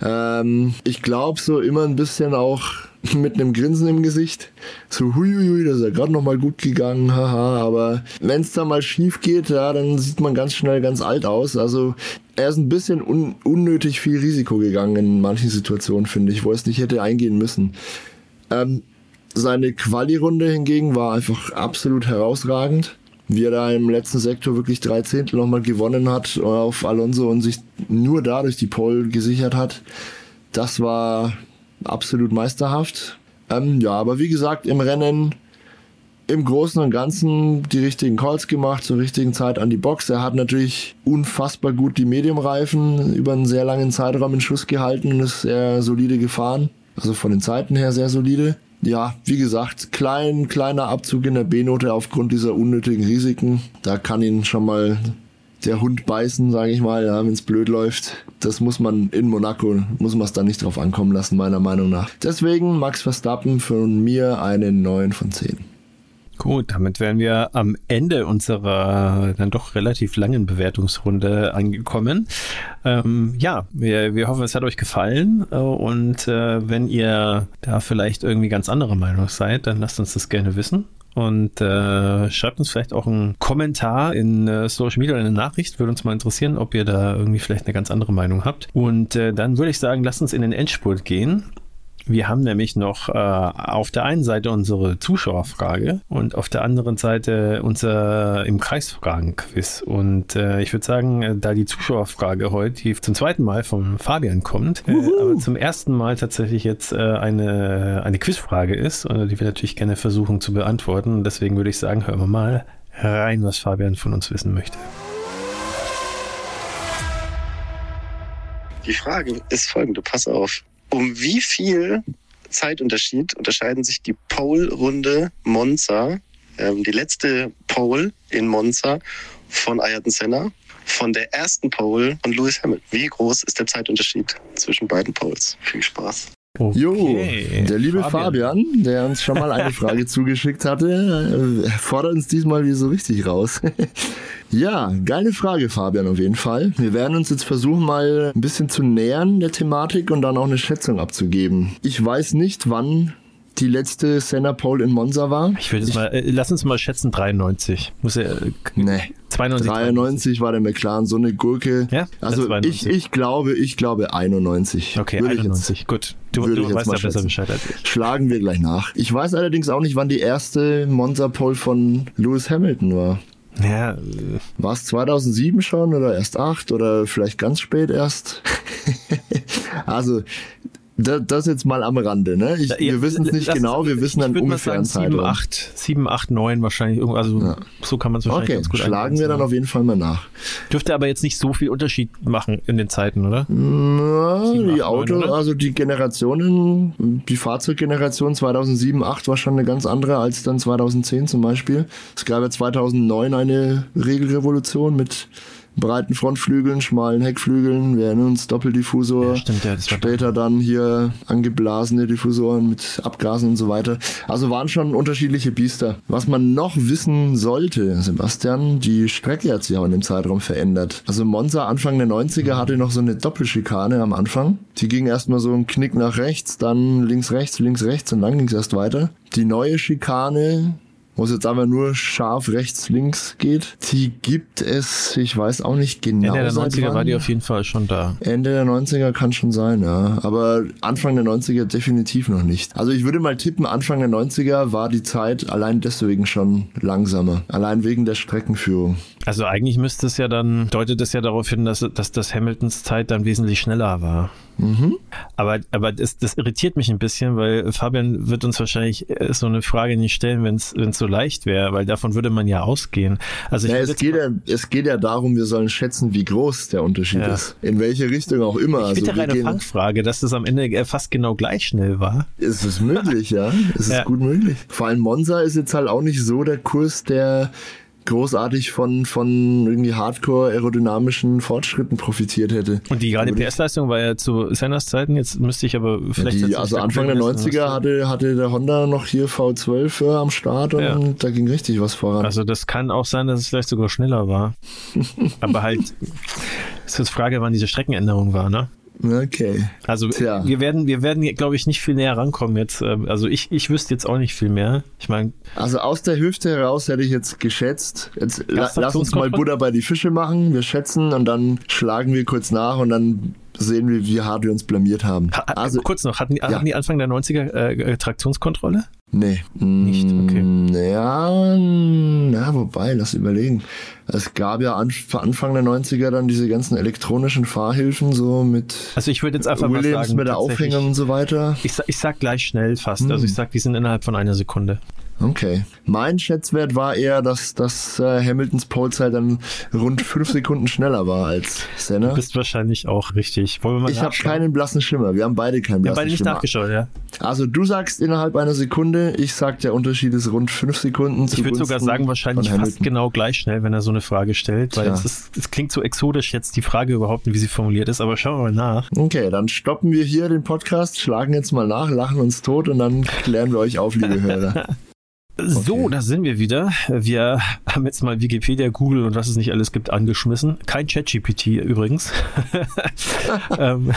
Ähm, ich glaube so immer ein bisschen auch mit einem Grinsen im Gesicht. So, huiuiui, das ist ja gerade nochmal gut gegangen, haha. Aber wenn es da mal schief geht, ja, dann sieht man ganz schnell ganz alt aus. Also er ist ein bisschen un unnötig viel Risiko gegangen in manchen Situationen, finde ich, wo er es nicht hätte eingehen müssen. Ähm, seine Quali-Runde hingegen war einfach absolut herausragend. Wie er da im letzten Sektor wirklich drei Zehntel nochmal gewonnen hat auf Alonso und sich nur dadurch die Pole gesichert hat. Das war absolut meisterhaft. Ähm, ja, aber wie gesagt, im Rennen im Großen und Ganzen die richtigen Calls gemacht, zur richtigen Zeit an die Box. Er hat natürlich unfassbar gut die Mediumreifen über einen sehr langen Zeitraum in Schuss gehalten und ist sehr solide gefahren. Also von den Zeiten her sehr solide. ja, wie gesagt, klein, kleiner Abzug in der B-Note aufgrund dieser unnötigen Risiken. Da kann ihn schon mal der Hund beißen, sage ich mal, ja, wenn es blöd läuft. Das muss man in Monaco, muss man es da nicht drauf ankommen lassen, meiner Meinung nach. Deswegen Max Verstappen von mir eine 9 von 10. Gut, damit wären wir am Ende unserer dann doch relativ langen Bewertungsrunde angekommen. Ähm, ja, wir, wir hoffen, es hat euch gefallen und äh, wenn ihr da vielleicht irgendwie ganz anderer Meinung seid, dann lasst uns das gerne wissen und äh, schreibt uns vielleicht auch einen Kommentar in äh, Social Media oder eine Nachricht. Würde uns mal interessieren, ob ihr da irgendwie vielleicht eine ganz andere Meinung habt. Und äh, dann würde ich sagen, lasst uns in den Endspurt gehen. Wir haben nämlich noch äh, auf der einen Seite unsere Zuschauerfrage und auf der anderen Seite unser im Kreisfragen-Quiz. Und äh, ich würde sagen, äh, da die Zuschauerfrage heute die zum zweiten Mal vom Fabian kommt, äh, aber zum ersten Mal tatsächlich jetzt äh, eine, eine Quizfrage ist, äh, die wir natürlich gerne versuchen zu beantworten. Und deswegen würde ich sagen, hören wir mal rein, was Fabian von uns wissen möchte. Die Frage ist folgende, pass auf. Um wie viel Zeitunterschied unterscheiden sich die Pole-Runde Monza, ähm, die letzte Pole in Monza von Ayrton Senna, von der ersten Pole von Lewis Hamilton? Wie groß ist der Zeitunterschied zwischen beiden Poles? Viel Spaß. Okay. Jo, der liebe Fabian. Fabian. der uns schon mal eine Frage zugeschickt hatte, äh, fordert uns diesmal wieder so richtig raus. ja, geile Frage, Fabian, auf jeden Fall. Wir werden uns jetzt versuchen, mal ein bisschen zu nähern der Thematik und dann auch eine Schätzung abzugeben. Ich weiß nicht, wann die letzte Senna Pole in Monza war. Ich würde jetzt mal, äh, lass uns mal schätzen, 93. Muss er, äh, nee. 92, 93 war der McLaren so eine Gurke. Ja, also ich, ich glaube, ich glaube 91. Okay, würde 91, jetzt, gut. Du, du weißt ja besser Bescheid als ich. Schlagen wir gleich nach. Ich weiß allerdings auch nicht, wann die erste Monza Pole von Lewis Hamilton war. Ja. War es 2007 schon oder erst 8 oder vielleicht ganz spät erst? also das, das jetzt mal am Rande, ne? Ich, ja, wir wissen es nicht genau, wir wissen dann ungefähr Zeitraum. 7, 8, 7, 8, 9 wahrscheinlich, also ja. so kann man es wahrscheinlich okay, ganz gut schlagen wir dann auf jeden Fall mal nach. Dürfte aber jetzt nicht so viel Unterschied machen in den Zeiten, oder? Na, 7, die 8, Auto, 9, also die Generationen, die Fahrzeuggeneration 2007, 8 war schon eine ganz andere als dann 2010 zum Beispiel. Es gab ja 2009 eine Regelrevolution mit breiten Frontflügeln, schmalen Heckflügeln. Wir erinnern uns Doppeldiffusor. Ja, stimmt, ja, Später dann hier angeblasene Diffusoren mit Abgasen und so weiter. Also waren schon unterschiedliche Biester. Was man noch wissen sollte, Sebastian, die Strecke hat sich auch in dem Zeitraum verändert. Also Monza Anfang der 90er hatte noch so eine Doppelschikane am Anfang. Die ging erstmal so einen Knick nach rechts, dann links, rechts, links, rechts und dann ging es erst weiter. Die neue Schikane wo es jetzt aber nur scharf rechts, links geht. Die gibt es, ich weiß auch nicht genau. Ende der 90er wann. war die auf jeden Fall schon da. Ende der 90er kann schon sein, ja. Aber Anfang der 90er definitiv noch nicht. Also ich würde mal tippen, Anfang der 90er war die Zeit allein deswegen schon langsamer. Allein wegen der Streckenführung. Also eigentlich müsste es ja dann, deutet es ja darauf hin, dass, dass das Hamiltons Zeit dann wesentlich schneller war. Mhm. Aber, aber das, das irritiert mich ein bisschen, weil Fabian wird uns wahrscheinlich äh, so eine Frage nicht stellen, wenn es so leicht wäre, weil davon würde man ja ausgehen. Also ja, es, geht ja, es geht ja darum, wir sollen schätzen, wie groß der Unterschied ja. ist. In welche Richtung auch immer. Ich bitte also, eine Fangfrage, dass das am Ende fast genau gleich schnell war. Es ist möglich, ja. Es ist ja. gut möglich. Vor allem Monza ist jetzt halt auch nicht so der Kurs, der großartig von, von irgendwie hardcore aerodynamischen Fortschritten profitiert hätte. Und die gerade PS-Leistung war ja zu Senners Zeiten, jetzt müsste ich aber vielleicht. Ja, die, also Anfang der 90er hatte, hatte der Honda noch hier V12 äh, am Start und ja. da ging richtig was voran. Also das kann auch sein, dass es vielleicht sogar schneller war. aber halt, ist jetzt Frage, wann diese Streckenänderung war, ne? Okay. Also Tja. wir werden, wir werden, glaube ich, nicht viel näher rankommen jetzt. Ähm, also ich, ich wüsste jetzt auch nicht viel mehr. Ich meine. Also aus der Hüfte heraus hätte ich jetzt geschätzt. Jetzt la lass uns mal Butter bei die Fische machen. Wir schätzen und dann schlagen wir kurz nach und dann sehen wir, wie hart wir uns blamiert haben. Ha, also kurz noch, hatten die, ja. hatten die Anfang der 90er äh, Traktionskontrolle? Nee. Nicht? Okay. Mm, ja, na, wobei, lass überlegen. Es gab ja Anfang der 90er dann diese ganzen elektronischen Fahrhilfen, so mit Also ich würde jetzt einfach Williams mal sagen, mit der Aufhängung und so weiter. Ich, ich sag gleich schnell fast. Hm. Also ich sag, die sind innerhalb von einer Sekunde. Okay. Mein Schätzwert war eher, dass, dass äh, Hamiltons Polezeit dann rund fünf Sekunden schneller war als Senna. Du bist wahrscheinlich auch richtig. Wollen wir mal ich habe keinen blassen Schimmer. Wir haben beide keinen blassen Schimmer. Wir haben beide nicht Schimmer. nachgeschaut, ja. Also du sagst innerhalb einer Sekunde, ich sag, der Unterschied ist rund fünf Sekunden. Ich würde sogar sagen, wahrscheinlich fast genau gleich schnell, wenn er so eine Frage stellt, weil es, ist, es klingt so exotisch jetzt die Frage überhaupt, wie sie formuliert ist, aber schauen wir mal nach. Okay, dann stoppen wir hier den Podcast, schlagen jetzt mal nach, lachen uns tot und dann klären wir euch auf, liebe Hörer. So, okay. da sind wir wieder. Wir haben jetzt mal Wikipedia, Google und was es nicht alles gibt angeschmissen. Kein ChatGPT übrigens. ähm,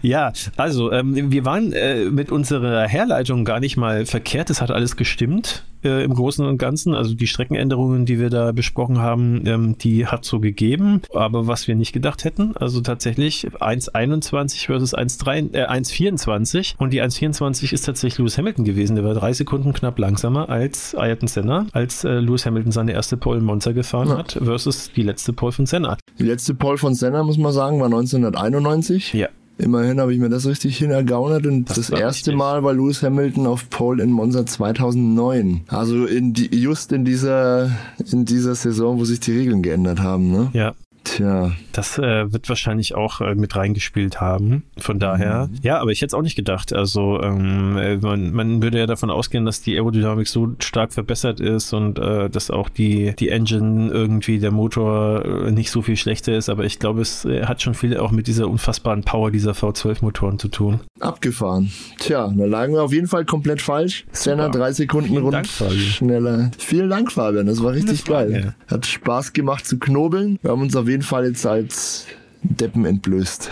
ja, also ähm, wir waren äh, mit unserer Herleitung gar nicht mal verkehrt. Es hat alles gestimmt äh, im Großen und Ganzen. Also die Streckenänderungen, die wir da besprochen haben, ähm, die hat so gegeben. Aber was wir nicht gedacht hätten, also tatsächlich 1,21 versus 1,3, äh, 1,24 und die 1,24 ist tatsächlich Lewis Hamilton gewesen. Der war drei Sekunden knapp langsamer als Ayrton Senna, als äh, Lewis Hamilton seine erste Pole in Monza gefahren ja. hat versus die letzte Pole von Senna. Die letzte Pole von Senna, muss man sagen, war 1991. Ja. Immerhin habe ich mir das richtig hinergaunert und das, das erste richtig. Mal war Lewis Hamilton auf Pole in Monza 2009. Also in die, just in dieser, in dieser Saison, wo sich die Regeln geändert haben. Ne? Ja, Tja. Das äh, wird wahrscheinlich auch äh, mit reingespielt haben. Von daher, mhm. ja, aber ich hätte es auch nicht gedacht. Also ähm, äh, man, man würde ja davon ausgehen, dass die Aerodynamik so stark verbessert ist und äh, dass auch die, die Engine irgendwie, der Motor äh, nicht so viel schlechter ist. Aber ich glaube, es äh, hat schon viel auch mit dieser unfassbaren Power dieser V12-Motoren zu tun. Abgefahren. Tja, da lagen wir auf jeden Fall komplett falsch. Senna drei Sekunden Vielen rund Dank, schneller. Vielen Dank, Fabian. Das war richtig geil. Hat Spaß gemacht zu knobeln. Wir haben uns auf jeden Fall jetzt als Deppen entblößt.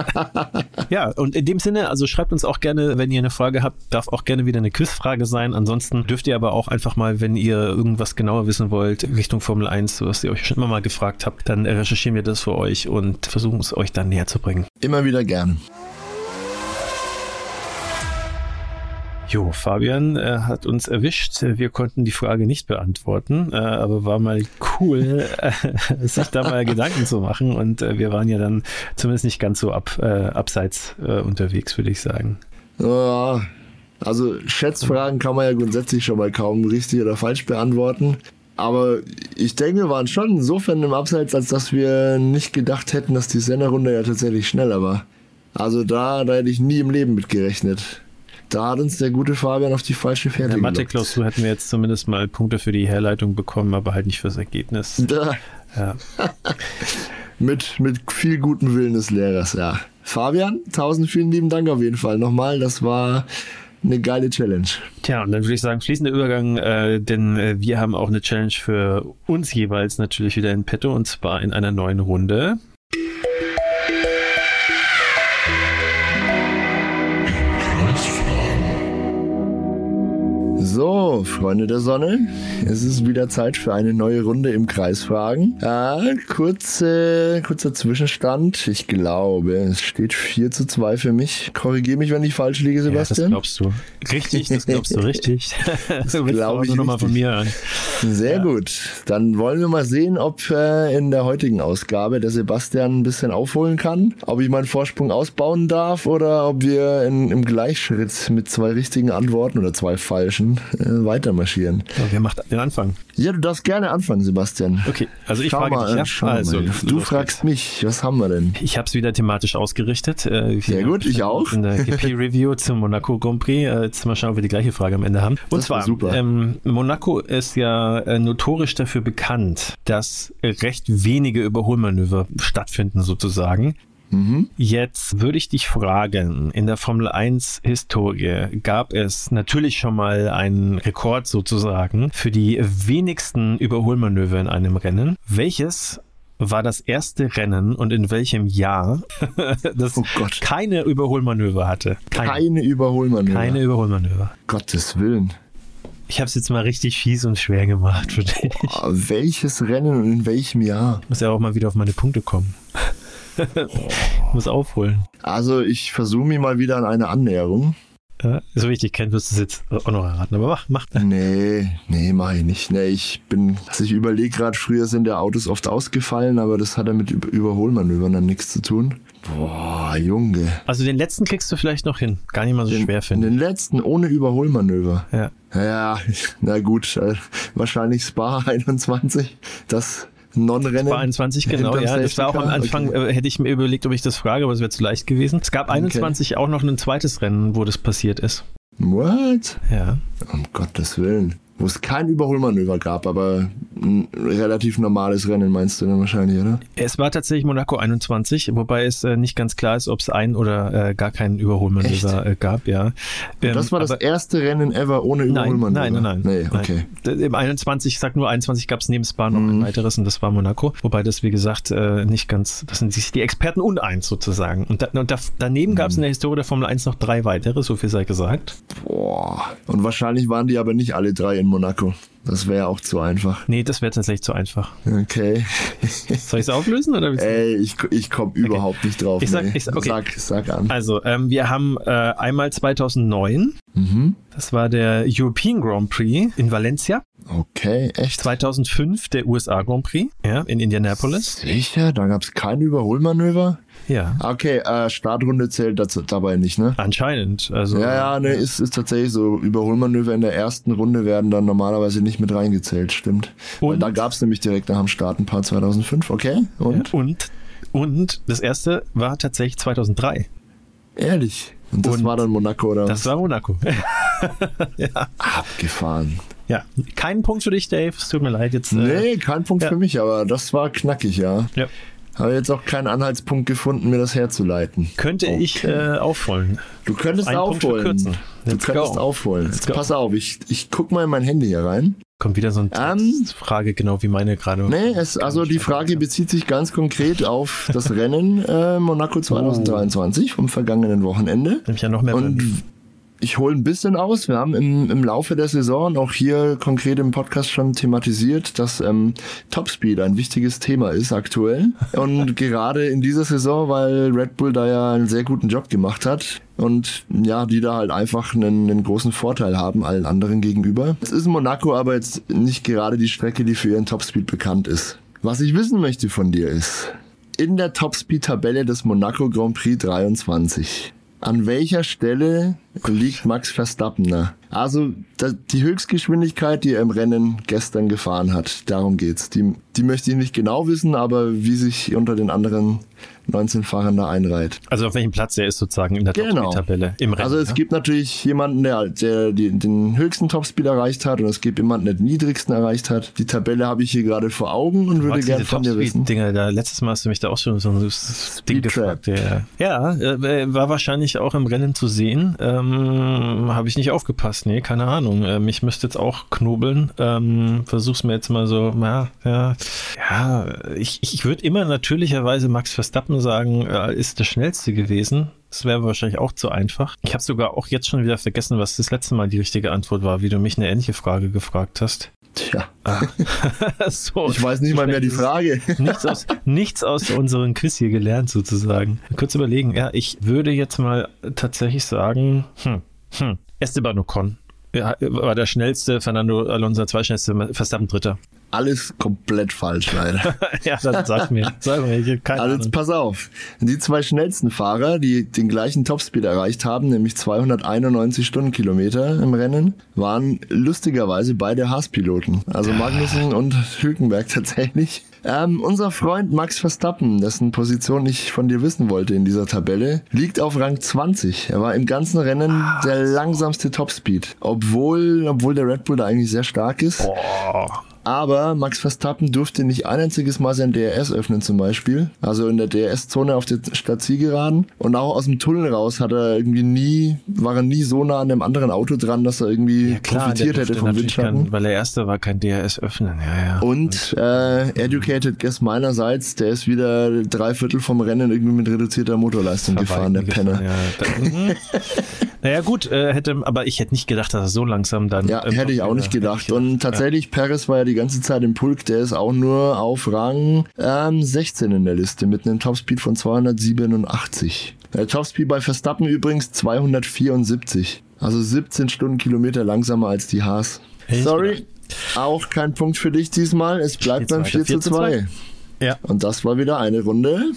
ja, und in dem Sinne, also schreibt uns auch gerne, wenn ihr eine Frage habt, darf auch gerne wieder eine Quizfrage sein. Ansonsten dürft ihr aber auch einfach mal, wenn ihr irgendwas genauer wissen wollt, Richtung Formel 1, was ihr euch schon immer mal gefragt habt, dann recherchieren wir das für euch und versuchen es euch dann näher zu bringen. Immer wieder gern. Jo, Fabian äh, hat uns erwischt. Wir konnten die Frage nicht beantworten, äh, aber war mal cool, äh, sich da mal Gedanken zu machen. Und äh, wir waren ja dann zumindest nicht ganz so ab, äh, abseits äh, unterwegs, würde ich sagen. Ja, also Schätzfragen kann man ja grundsätzlich schon mal kaum richtig oder falsch beantworten. Aber ich denke, wir waren schon insofern im Abseits, als dass wir nicht gedacht hätten, dass die Senderrunde ja tatsächlich schneller war. Also da, da hätte ich nie im Leben mit gerechnet. Da hat uns der gute Fabian auf die falsche Fährte In der Mathe-Klausur hätten wir jetzt zumindest mal Punkte für die Herleitung bekommen, aber halt nicht fürs Ergebnis. Da. Ja. mit, mit viel gutem Willen des Lehrers, ja. Fabian, tausend vielen lieben Dank auf jeden Fall nochmal. Das war eine geile Challenge. Tja, und dann würde ich sagen, fließender Übergang, äh, denn äh, wir haben auch eine Challenge für uns jeweils natürlich wieder in petto und zwar in einer neuen Runde. So, Freunde der Sonne, es ist wieder Zeit für eine neue Runde im Kreisfragen. Ja, kurze, kurzer Zwischenstand. Ich glaube, es steht 4 zu 2 für mich. Korrigiere mich, wenn ich falsch liege, Sebastian. Ja, das glaubst du. Richtig, das glaubst du richtig. das glaube ich nochmal von mir an. Sehr ja. gut. Dann wollen wir mal sehen, ob äh, in der heutigen Ausgabe der Sebastian ein bisschen aufholen kann, ob ich meinen Vorsprung ausbauen darf oder ob wir in, im Gleichschritt mit zwei richtigen Antworten oder zwei falschen äh, weitermarschieren. Ja, wer macht den Anfang? Ja, du darfst gerne anfangen, Sebastian. Okay, also ich schau frage mal, dich. Ja? Schau also, mal. Du fragst geht's. mich, was haben wir denn? Ich habe es wieder thematisch ausgerichtet. Äh, Sehr gut, ich auch. In der GP-Review zum Monaco Grand Prix. Äh, jetzt mal schauen, ob wir die gleiche Frage am Ende haben. Und das zwar, ähm, Monaco ist ja äh, notorisch dafür bekannt, dass recht wenige Überholmanöver stattfinden sozusagen. Mhm. Jetzt würde ich dich fragen, in der Formel 1 Historie gab es natürlich schon mal einen Rekord sozusagen für die wenigsten Überholmanöver in einem Rennen. Welches war das erste Rennen und in welchem Jahr das oh keine Überholmanöver hatte? Keine, keine Überholmanöver. Keine Überholmanöver. Gottes Willen. Ich habe es jetzt mal richtig fies und schwer gemacht für dich. Oh, welches Rennen und in welchem Jahr? Ich muss ja auch mal wieder auf meine Punkte kommen. Muss aufholen. Also ich versuche mich mal wieder an eine Annäherung. Ja, so wie ich dich kenne, wirst du es jetzt auch noch erraten, aber mach, mach. Nee, nee, mach ich nicht. Nee, ich bin, also ich überlege gerade, früher sind ja Autos oft ausgefallen, aber das hat ja mit Über- Überholmanövern dann nichts zu tun. Boah, Junge. Also den letzten kriegst du vielleicht noch hin. Gar nicht mal so Den, schwer finde. den letzten ohne Überholmanöver. Ja. Ja, na gut, äh, wahrscheinlich Spa 21, das Non-Rennen. War 21, genau, ja. Das war auch am. Anfang, Okay. äh, hätte ich mir überlegt, ob ich das frage, aber es wäre zu leicht gewesen. Es gab 21 auch noch ein zweites Rennen, wo das passiert ist. What? Ja. Um Gottes Willen. Wo es kein Überholmanöver gab, aber ein relativ normales Rennen meinst du dann wahrscheinlich, oder? Es war tatsächlich Monaco 21, wobei es äh, nicht ganz klar ist, ob es ein oder äh, gar keinen Überholmanöver äh, gab, ja. Ähm, das war das erste Rennen ever ohne Überholmanöver? nein, nein, nein. Nee, okay. Nein. Im 21, ich sag nur 21, gab es neben Spa noch ein Mhm. weiteres und das war Monaco. Wobei das, wie gesagt, äh, nicht ganz, das sind sich die Experten uneins sozusagen. Und, da, und da, daneben gab es in der Historie der Formel 1 noch drei weitere, so viel sei gesagt. Boah. Und wahrscheinlich waren die aber nicht alle drei in Monaco. Das wäre auch zu einfach. Nee, das wäre tatsächlich zu einfach. Okay. Soll ich es auflösen? Oder? Ey, ich, ich komme überhaupt nicht drauf. Ich sag- nee. ich sag- okay. sag, sag an. Also, ähm, wir haben äh, einmal 2009, Mhm. das war der European Grand Prix in Valencia. Okay, echt? 2005 der USA Grand Prix, ja, in Indianapolis. Sicher? Da gab es kein Überholmanöver? Ja, Okay, äh, Startrunde zählt dazu, dabei nicht, ne? anscheinend. Also, Ja, ja, ne, ist, ist tatsächlich so. Überholmanöver in der ersten Runde werden dann normalerweise nicht mit reingezählt, stimmt. Weil Und? da gab es nämlich direkt nach dem Start ein paar 2005, okay? Und? Und, und das erste war tatsächlich 2003. Ehrlich. Und das Und war dann Monaco oder Das war Monaco. ja. abgefahren. ja, kein Punkt für dich, Dave. Es tut mir leid jetzt. äh, Nee, kein Punkt ja. für mich, aber das war knackig, ja. Ja. Habe jetzt auch keinen Anhaltspunkt gefunden, mir das herzuleiten. Könnte ich äh, aufholen. Du könntest Einen aufholen. Du Let's könntest go. aufholen. Let's Jetzt go. pass auf, ich, ich guck mal in mein Handy hier rein. Kommt wieder so eine Ähm, Frage, genau wie meine gerade. Nee, es, also die Frage bezieht sich ganz konkret auf das Rennen äh, Monaco 2023 vom vergangenen Wochenende. Nämlich ja noch mehr. Und ich hole ein bisschen aus. Wir haben im, im Laufe der Saison auch hier konkret im Podcast schon thematisiert, dass ähm, Topspeed ein wichtiges Thema ist aktuell. Und gerade in dieser Saison, weil Red Bull da ja einen sehr guten Job gemacht hat. Und ja, die da halt einfach einen, einen großen Vorteil haben allen anderen gegenüber. Es ist Monaco aber jetzt nicht gerade die Strecke, die für ihren Topspeed bekannt ist. Was ich wissen möchte von dir ist, in der Topspeed-Tabelle des Monaco Grand Prix 23. An welcher Stelle liegt Max Verstappen da? Also die Höchstgeschwindigkeit, die er im Rennen gestern gefahren hat, darum geht's. Die, die möchte ich nicht genau wissen, aber wie sich unter den anderen 19 Fahrern da einreiht. Also auf welchem Platz er ist sozusagen in der Genau. Tabelle im Rennen. Also es ne? gibt natürlich jemanden, der, der die, den höchsten Topspeed erreicht hat und es gibt jemanden, der den niedrigsten erreicht hat. Die Tabelle habe ich hier gerade vor Augen und würde gerne von dir wissen. Topspeed-Dinger, da letztes Mal hast du mich da auch schon so ein Ding gefragt. Ja, ja äh, war wahrscheinlich auch im Rennen zu sehen. Ähm, Habe ich nicht aufgepasst. Nee, keine Ahnung. Ähm, ich müsste jetzt auch knobeln. Ähm, versuch's mir jetzt mal so, ja, ja. Ja, ich, ich würde immer natürlicherweise Max Verstappen sagen, äh, ist der schnellste gewesen. Das wäre wahrscheinlich auch zu einfach. Ich habe sogar auch jetzt schon wieder vergessen, was das letzte Mal die richtige Antwort war, wie du mich eine ähnliche Frage gefragt hast. Tja, so, ich weiß nicht mal mehr die Frage. nichts aus, nichts aus unserem Quiz hier gelernt, sozusagen. Kurz überlegen, ja, ich würde jetzt mal tatsächlich sagen, hm, hm, Esteban Ocon ja, war der schnellste, Fernando Alonso der zweitschnellste, Verstappen dritter. Alles komplett falsch, leider. ja, dann sag mir, sag mir, ich hab keine Also Ahnung. jetzt pass auf. Die zwei schnellsten Fahrer, die den gleichen Topspeed erreicht haben, nämlich 291 Stundenkilometer im Rennen, waren lustigerweise beide Haas-Piloten. Also Magnussen und Hülkenberg tatsächlich. Ähm, unser Freund Max Verstappen, dessen Position ich von dir wissen wollte in dieser Tabelle, liegt auf Rang 20. Er war im ganzen Rennen der langsamste Topspeed. Obwohl, obwohl der Red Bull da eigentlich sehr stark ist. Boah. Aber Max Verstappen durfte nicht ein einziges Mal sein DRS öffnen zum Beispiel. Also in der DRS-Zone auf der Stadtzielgeraden. Und auch aus dem Tunnel raus hat er irgendwie nie, war er nie so nah an dem anderen Auto dran, dass er irgendwie Ja, klar, profitiert hätte vom Windschatten. kein, weil der erste war kein DRS öffnen, ja, ja. Und äh, educated guess meinerseits, der ist wieder drei Viertel vom Rennen irgendwie mit reduzierter Motorleistung gefahren, der Penner. Ja, da, mhm. naja, gut, äh, hätte, aber ich hätte nicht gedacht, dass er so langsam dann. Ja, hätte ich auch nicht gedacht. Und tatsächlich, Perez war ja die ganze Zeit im Pulk. Der ist auch nur auf Rang ähm, 16 in der Liste mit einem Topspeed von 287. Der Topspeed bei Verstappen übrigens 274. Also 17 Stundenkilometer langsamer als die Haas. Sorry, auch kein Punkt für dich diesmal. Es bleibt beim 4 zu 2. Ja. Und das war wieder eine Runde.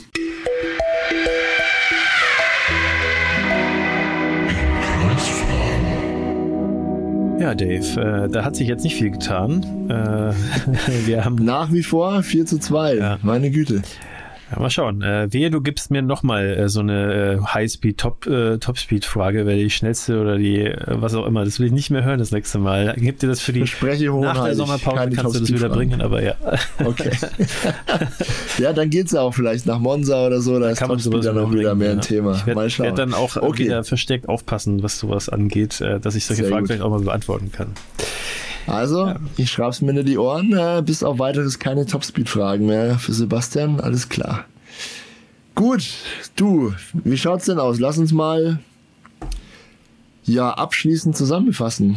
Ja, Dave, äh, da hat sich jetzt nicht viel getan. Äh, wir haben Nach wie vor 4 zu 2. Ja. Meine Güte. Ja, mal schauen. Äh, wehe, du gibst mir nochmal äh, so eine äh, High-Speed, Top, äh, wer die schnellste oder die, äh, was auch immer. Das will ich nicht mehr hören das nächste Mal. Gib dir das für die Verspreche nach der. Sommerpause kannst du das wieder bringen, aber ja. Okay. ja, dann geht's ja auch vielleicht nach Monza oder so. Da ist Kann man sowas dann auch wieder mehr ja. ein Thema. Ich werde werd dann auch Okay. wieder versteckt aufpassen, was sowas angeht, äh, dass ich solche Sehr Fragen gut. vielleicht auch mal beantworten kann. Also, ich schreib's mir in die Ohren. Äh, bis auf weiteres keine Topspeed-Fragen mehr für Sebastian. Alles klar. Gut, du, wie schaut's denn aus? Lass uns mal ja abschließend zusammenfassen.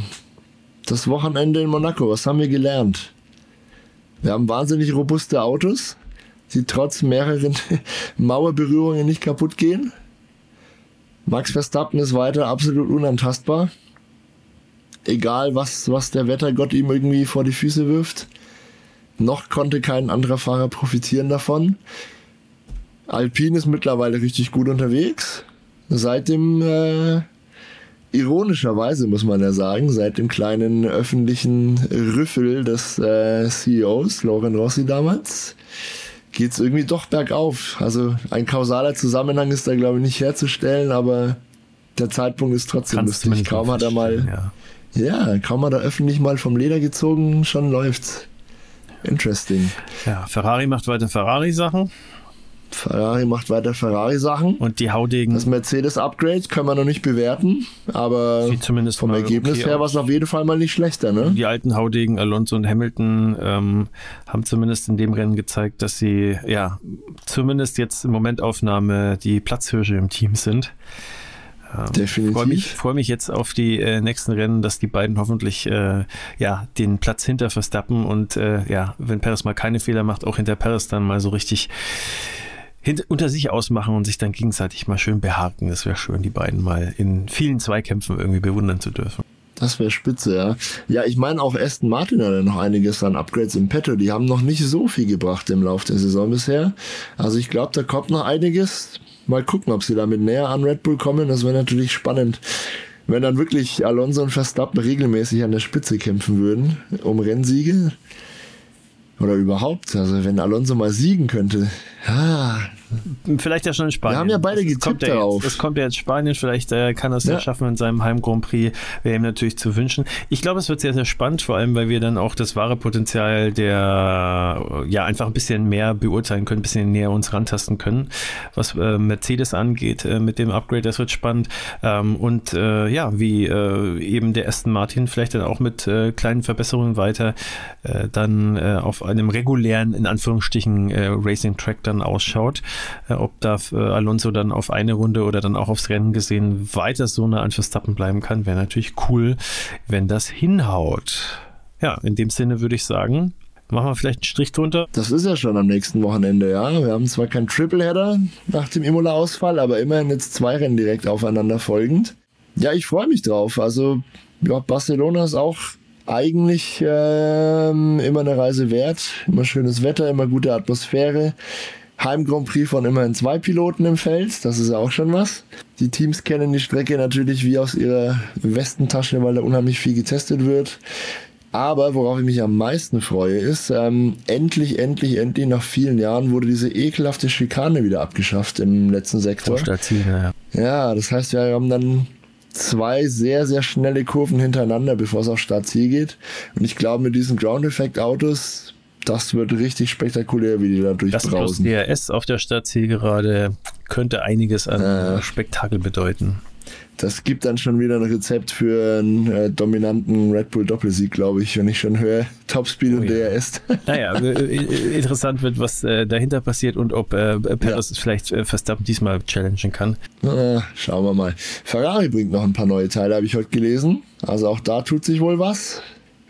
Das Wochenende in Monaco, was haben wir gelernt? Wir haben wahnsinnig robuste Autos, die trotz mehreren Mauerberührungen nicht kaputt gehen. Max Verstappen ist weiter absolut unantastbar egal was, was der Wettergott ihm irgendwie vor die Füße wirft. Noch konnte kein anderer Fahrer profitieren davon. Alpine ist mittlerweile richtig gut unterwegs. Seit dem, äh, ironischerweise muss man ja sagen, seit dem kleinen öffentlichen Rüffel des äh, CEOs, Loren Rossi damals, geht's irgendwie doch bergauf. Also ein kausaler Zusammenhang ist da, glaube ich, nicht herzustellen, aber der Zeitpunkt ist trotzdem Kannst lustig. Kaum hat er mal Ja. Ja, kaum hat er öffentlich mal vom Leder gezogen, schon läuft's. Interesting. ja, Ferrari macht weiter Ferrari-Sachen Ferrari macht weiter Ferrari-Sachen. und die Haudegen Das Mercedes-Upgrade können wir noch nicht bewerten, aber vom mal Ergebnis okay her war es auf jeden Fall mal nicht schlechter, ne? Die alten Haudegen, Alonso und Hamilton, ähm, haben zumindest in dem Rennen gezeigt, dass sie, ja, zumindest jetzt im Momentaufnahme die Platzhirsche im Team sind. Ähm, Definitiv. Freue mich, freu mich jetzt auf die äh, nächsten Rennen, dass die beiden hoffentlich äh, ja, den Platz hinter Verstappen und äh, ja, wenn Perez mal keine Fehler macht, auch hinter Perez dann mal so richtig unter sich ausmachen und sich dann gegenseitig mal schön behaken. Das wäre schön, die beiden mal in vielen Zweikämpfen irgendwie bewundern zu dürfen. Das wäre spitze, ja. Ja, ich meine auch Aston Martin hat ja noch einiges an Upgrades im Petto. Die haben noch nicht so viel gebracht im Laufe der Saison bisher. Also ich glaube, da kommt noch einiges. Mal gucken, ob sie damit näher an Red Bull kommen. Das wäre natürlich spannend. Wenn dann wirklich Alonso und Verstappen regelmäßig an der Spitze kämpfen würden, um Rennsiege. Oder überhaupt. Also wenn Alonso mal siegen könnte. Ah, Vielleicht ja schon in Spanien. Wir haben ja beide kommt getippt ja darauf. Jetzt, es kommt ja jetzt Spanien, vielleicht äh, kann er es ja. Ja. schaffen in seinem Heim Grand Prix. Wäre ihm natürlich zu wünschen. Ich glaube, es wird sehr, sehr spannend, vor allem, weil wir dann auch das wahre Potenzial der, äh, ja, einfach ein bisschen mehr beurteilen können, ein bisschen näher uns rantasten können, was äh, Mercedes angeht äh, mit dem Upgrade. Das wird spannend. Ähm, und äh, ja, wie äh, eben der Aston Martin vielleicht dann auch mit kleinen Verbesserungen weiter dann auf einem regulären, in Anführungsstrichen, Racing Track dann ausschaut. Äh, ob da äh, Alonso dann auf eine Runde oder dann auch aufs Rennen gesehen weiter so nah an Verstappen bleiben kann, wäre natürlich cool, wenn das hinhaut. Ja, in dem Sinne würde ich sagen, machen wir vielleicht einen Strich drunter. Das ist ja schon am nächsten Wochenende, ja. Wir haben zwar keinen Tripleheader nach dem Imola-Ausfall, aber immerhin jetzt zwei Rennen direkt aufeinander folgend. Ja, ich freue mich drauf. Also, ja, Barcelona ist auch eigentlich ähm, immer eine Reise wert. Immer schönes Wetter, immer gute Atmosphäre. Heim Grand Prix von immerhin zwei Piloten im Feld, das ist ja auch schon was. Die Teams kennen die Strecke natürlich wie aus ihrer Westentasche, weil da unheimlich viel getestet wird. Aber worauf ich mich am meisten freue, ist, ähm, endlich, endlich, endlich nach vielen Jahren wurde diese ekelhafte Schikane wieder abgeschafft im letzten Sektor. Startziel, ja. Ja, das heißt, wir haben dann zwei sehr, sehr schnelle Kurven hintereinander, bevor es auf Startziel geht. Und ich glaube, mit diesen Ground-Effekt-Autos, das wird richtig spektakulär, wie die da Das durchbrausen. DRS auf der Startzielgerade könnte einiges an Ja. Spektakel bedeuten. Das gibt dann schon wieder ein Rezept für einen äh, dominanten Red Bull Doppelsieg, glaube ich, wenn ich schon höre. Topspeed und ja. DRS. Naja, äh, interessant wird, was äh, dahinter passiert und ob äh, Perez vielleicht äh, Verstappen diesmal challengen kann. Na, schauen wir mal. Ferrari bringt noch ein paar neue Teile, habe ich heute gelesen. Also auch da tut sich wohl was.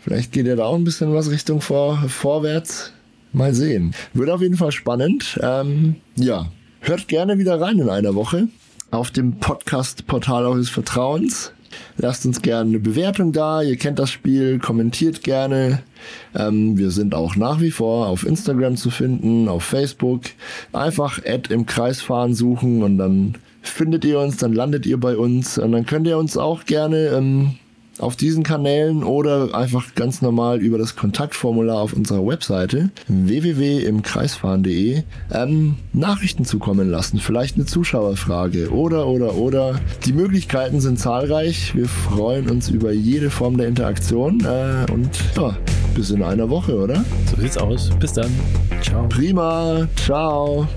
Vielleicht geht ja da auch ein bisschen was Richtung vor, vorwärts. Mal sehen. Wird auf jeden Fall spannend. Ähm, ja, hört gerne wieder rein in einer Woche. auf dem Podcast-Portal eures Vertrauens. Lasst uns gerne eine Bewertung da. Ihr kennt das Spiel, kommentiert gerne. Ähm, wir sind auch nach wie vor auf Instagram zu finden, auf Facebook. Einfach Ad im Kreis fahren suchen und dann findet ihr uns, dann landet ihr bei uns und dann könnt ihr uns auch gerne ähm, auf diesen Kanälen oder einfach ganz normal über das Kontaktformular auf unserer Webseite www.imkreisfahren.de ähm, Nachrichten zukommen lassen. Vielleicht eine Zuschauerfrage oder, oder, oder. Die Möglichkeiten sind zahlreich. Wir freuen uns über jede Form der Interaktion äh, und ja, bis in einer Woche, oder? So sieht's aus. Bis dann. Ciao. Prima. Ciao.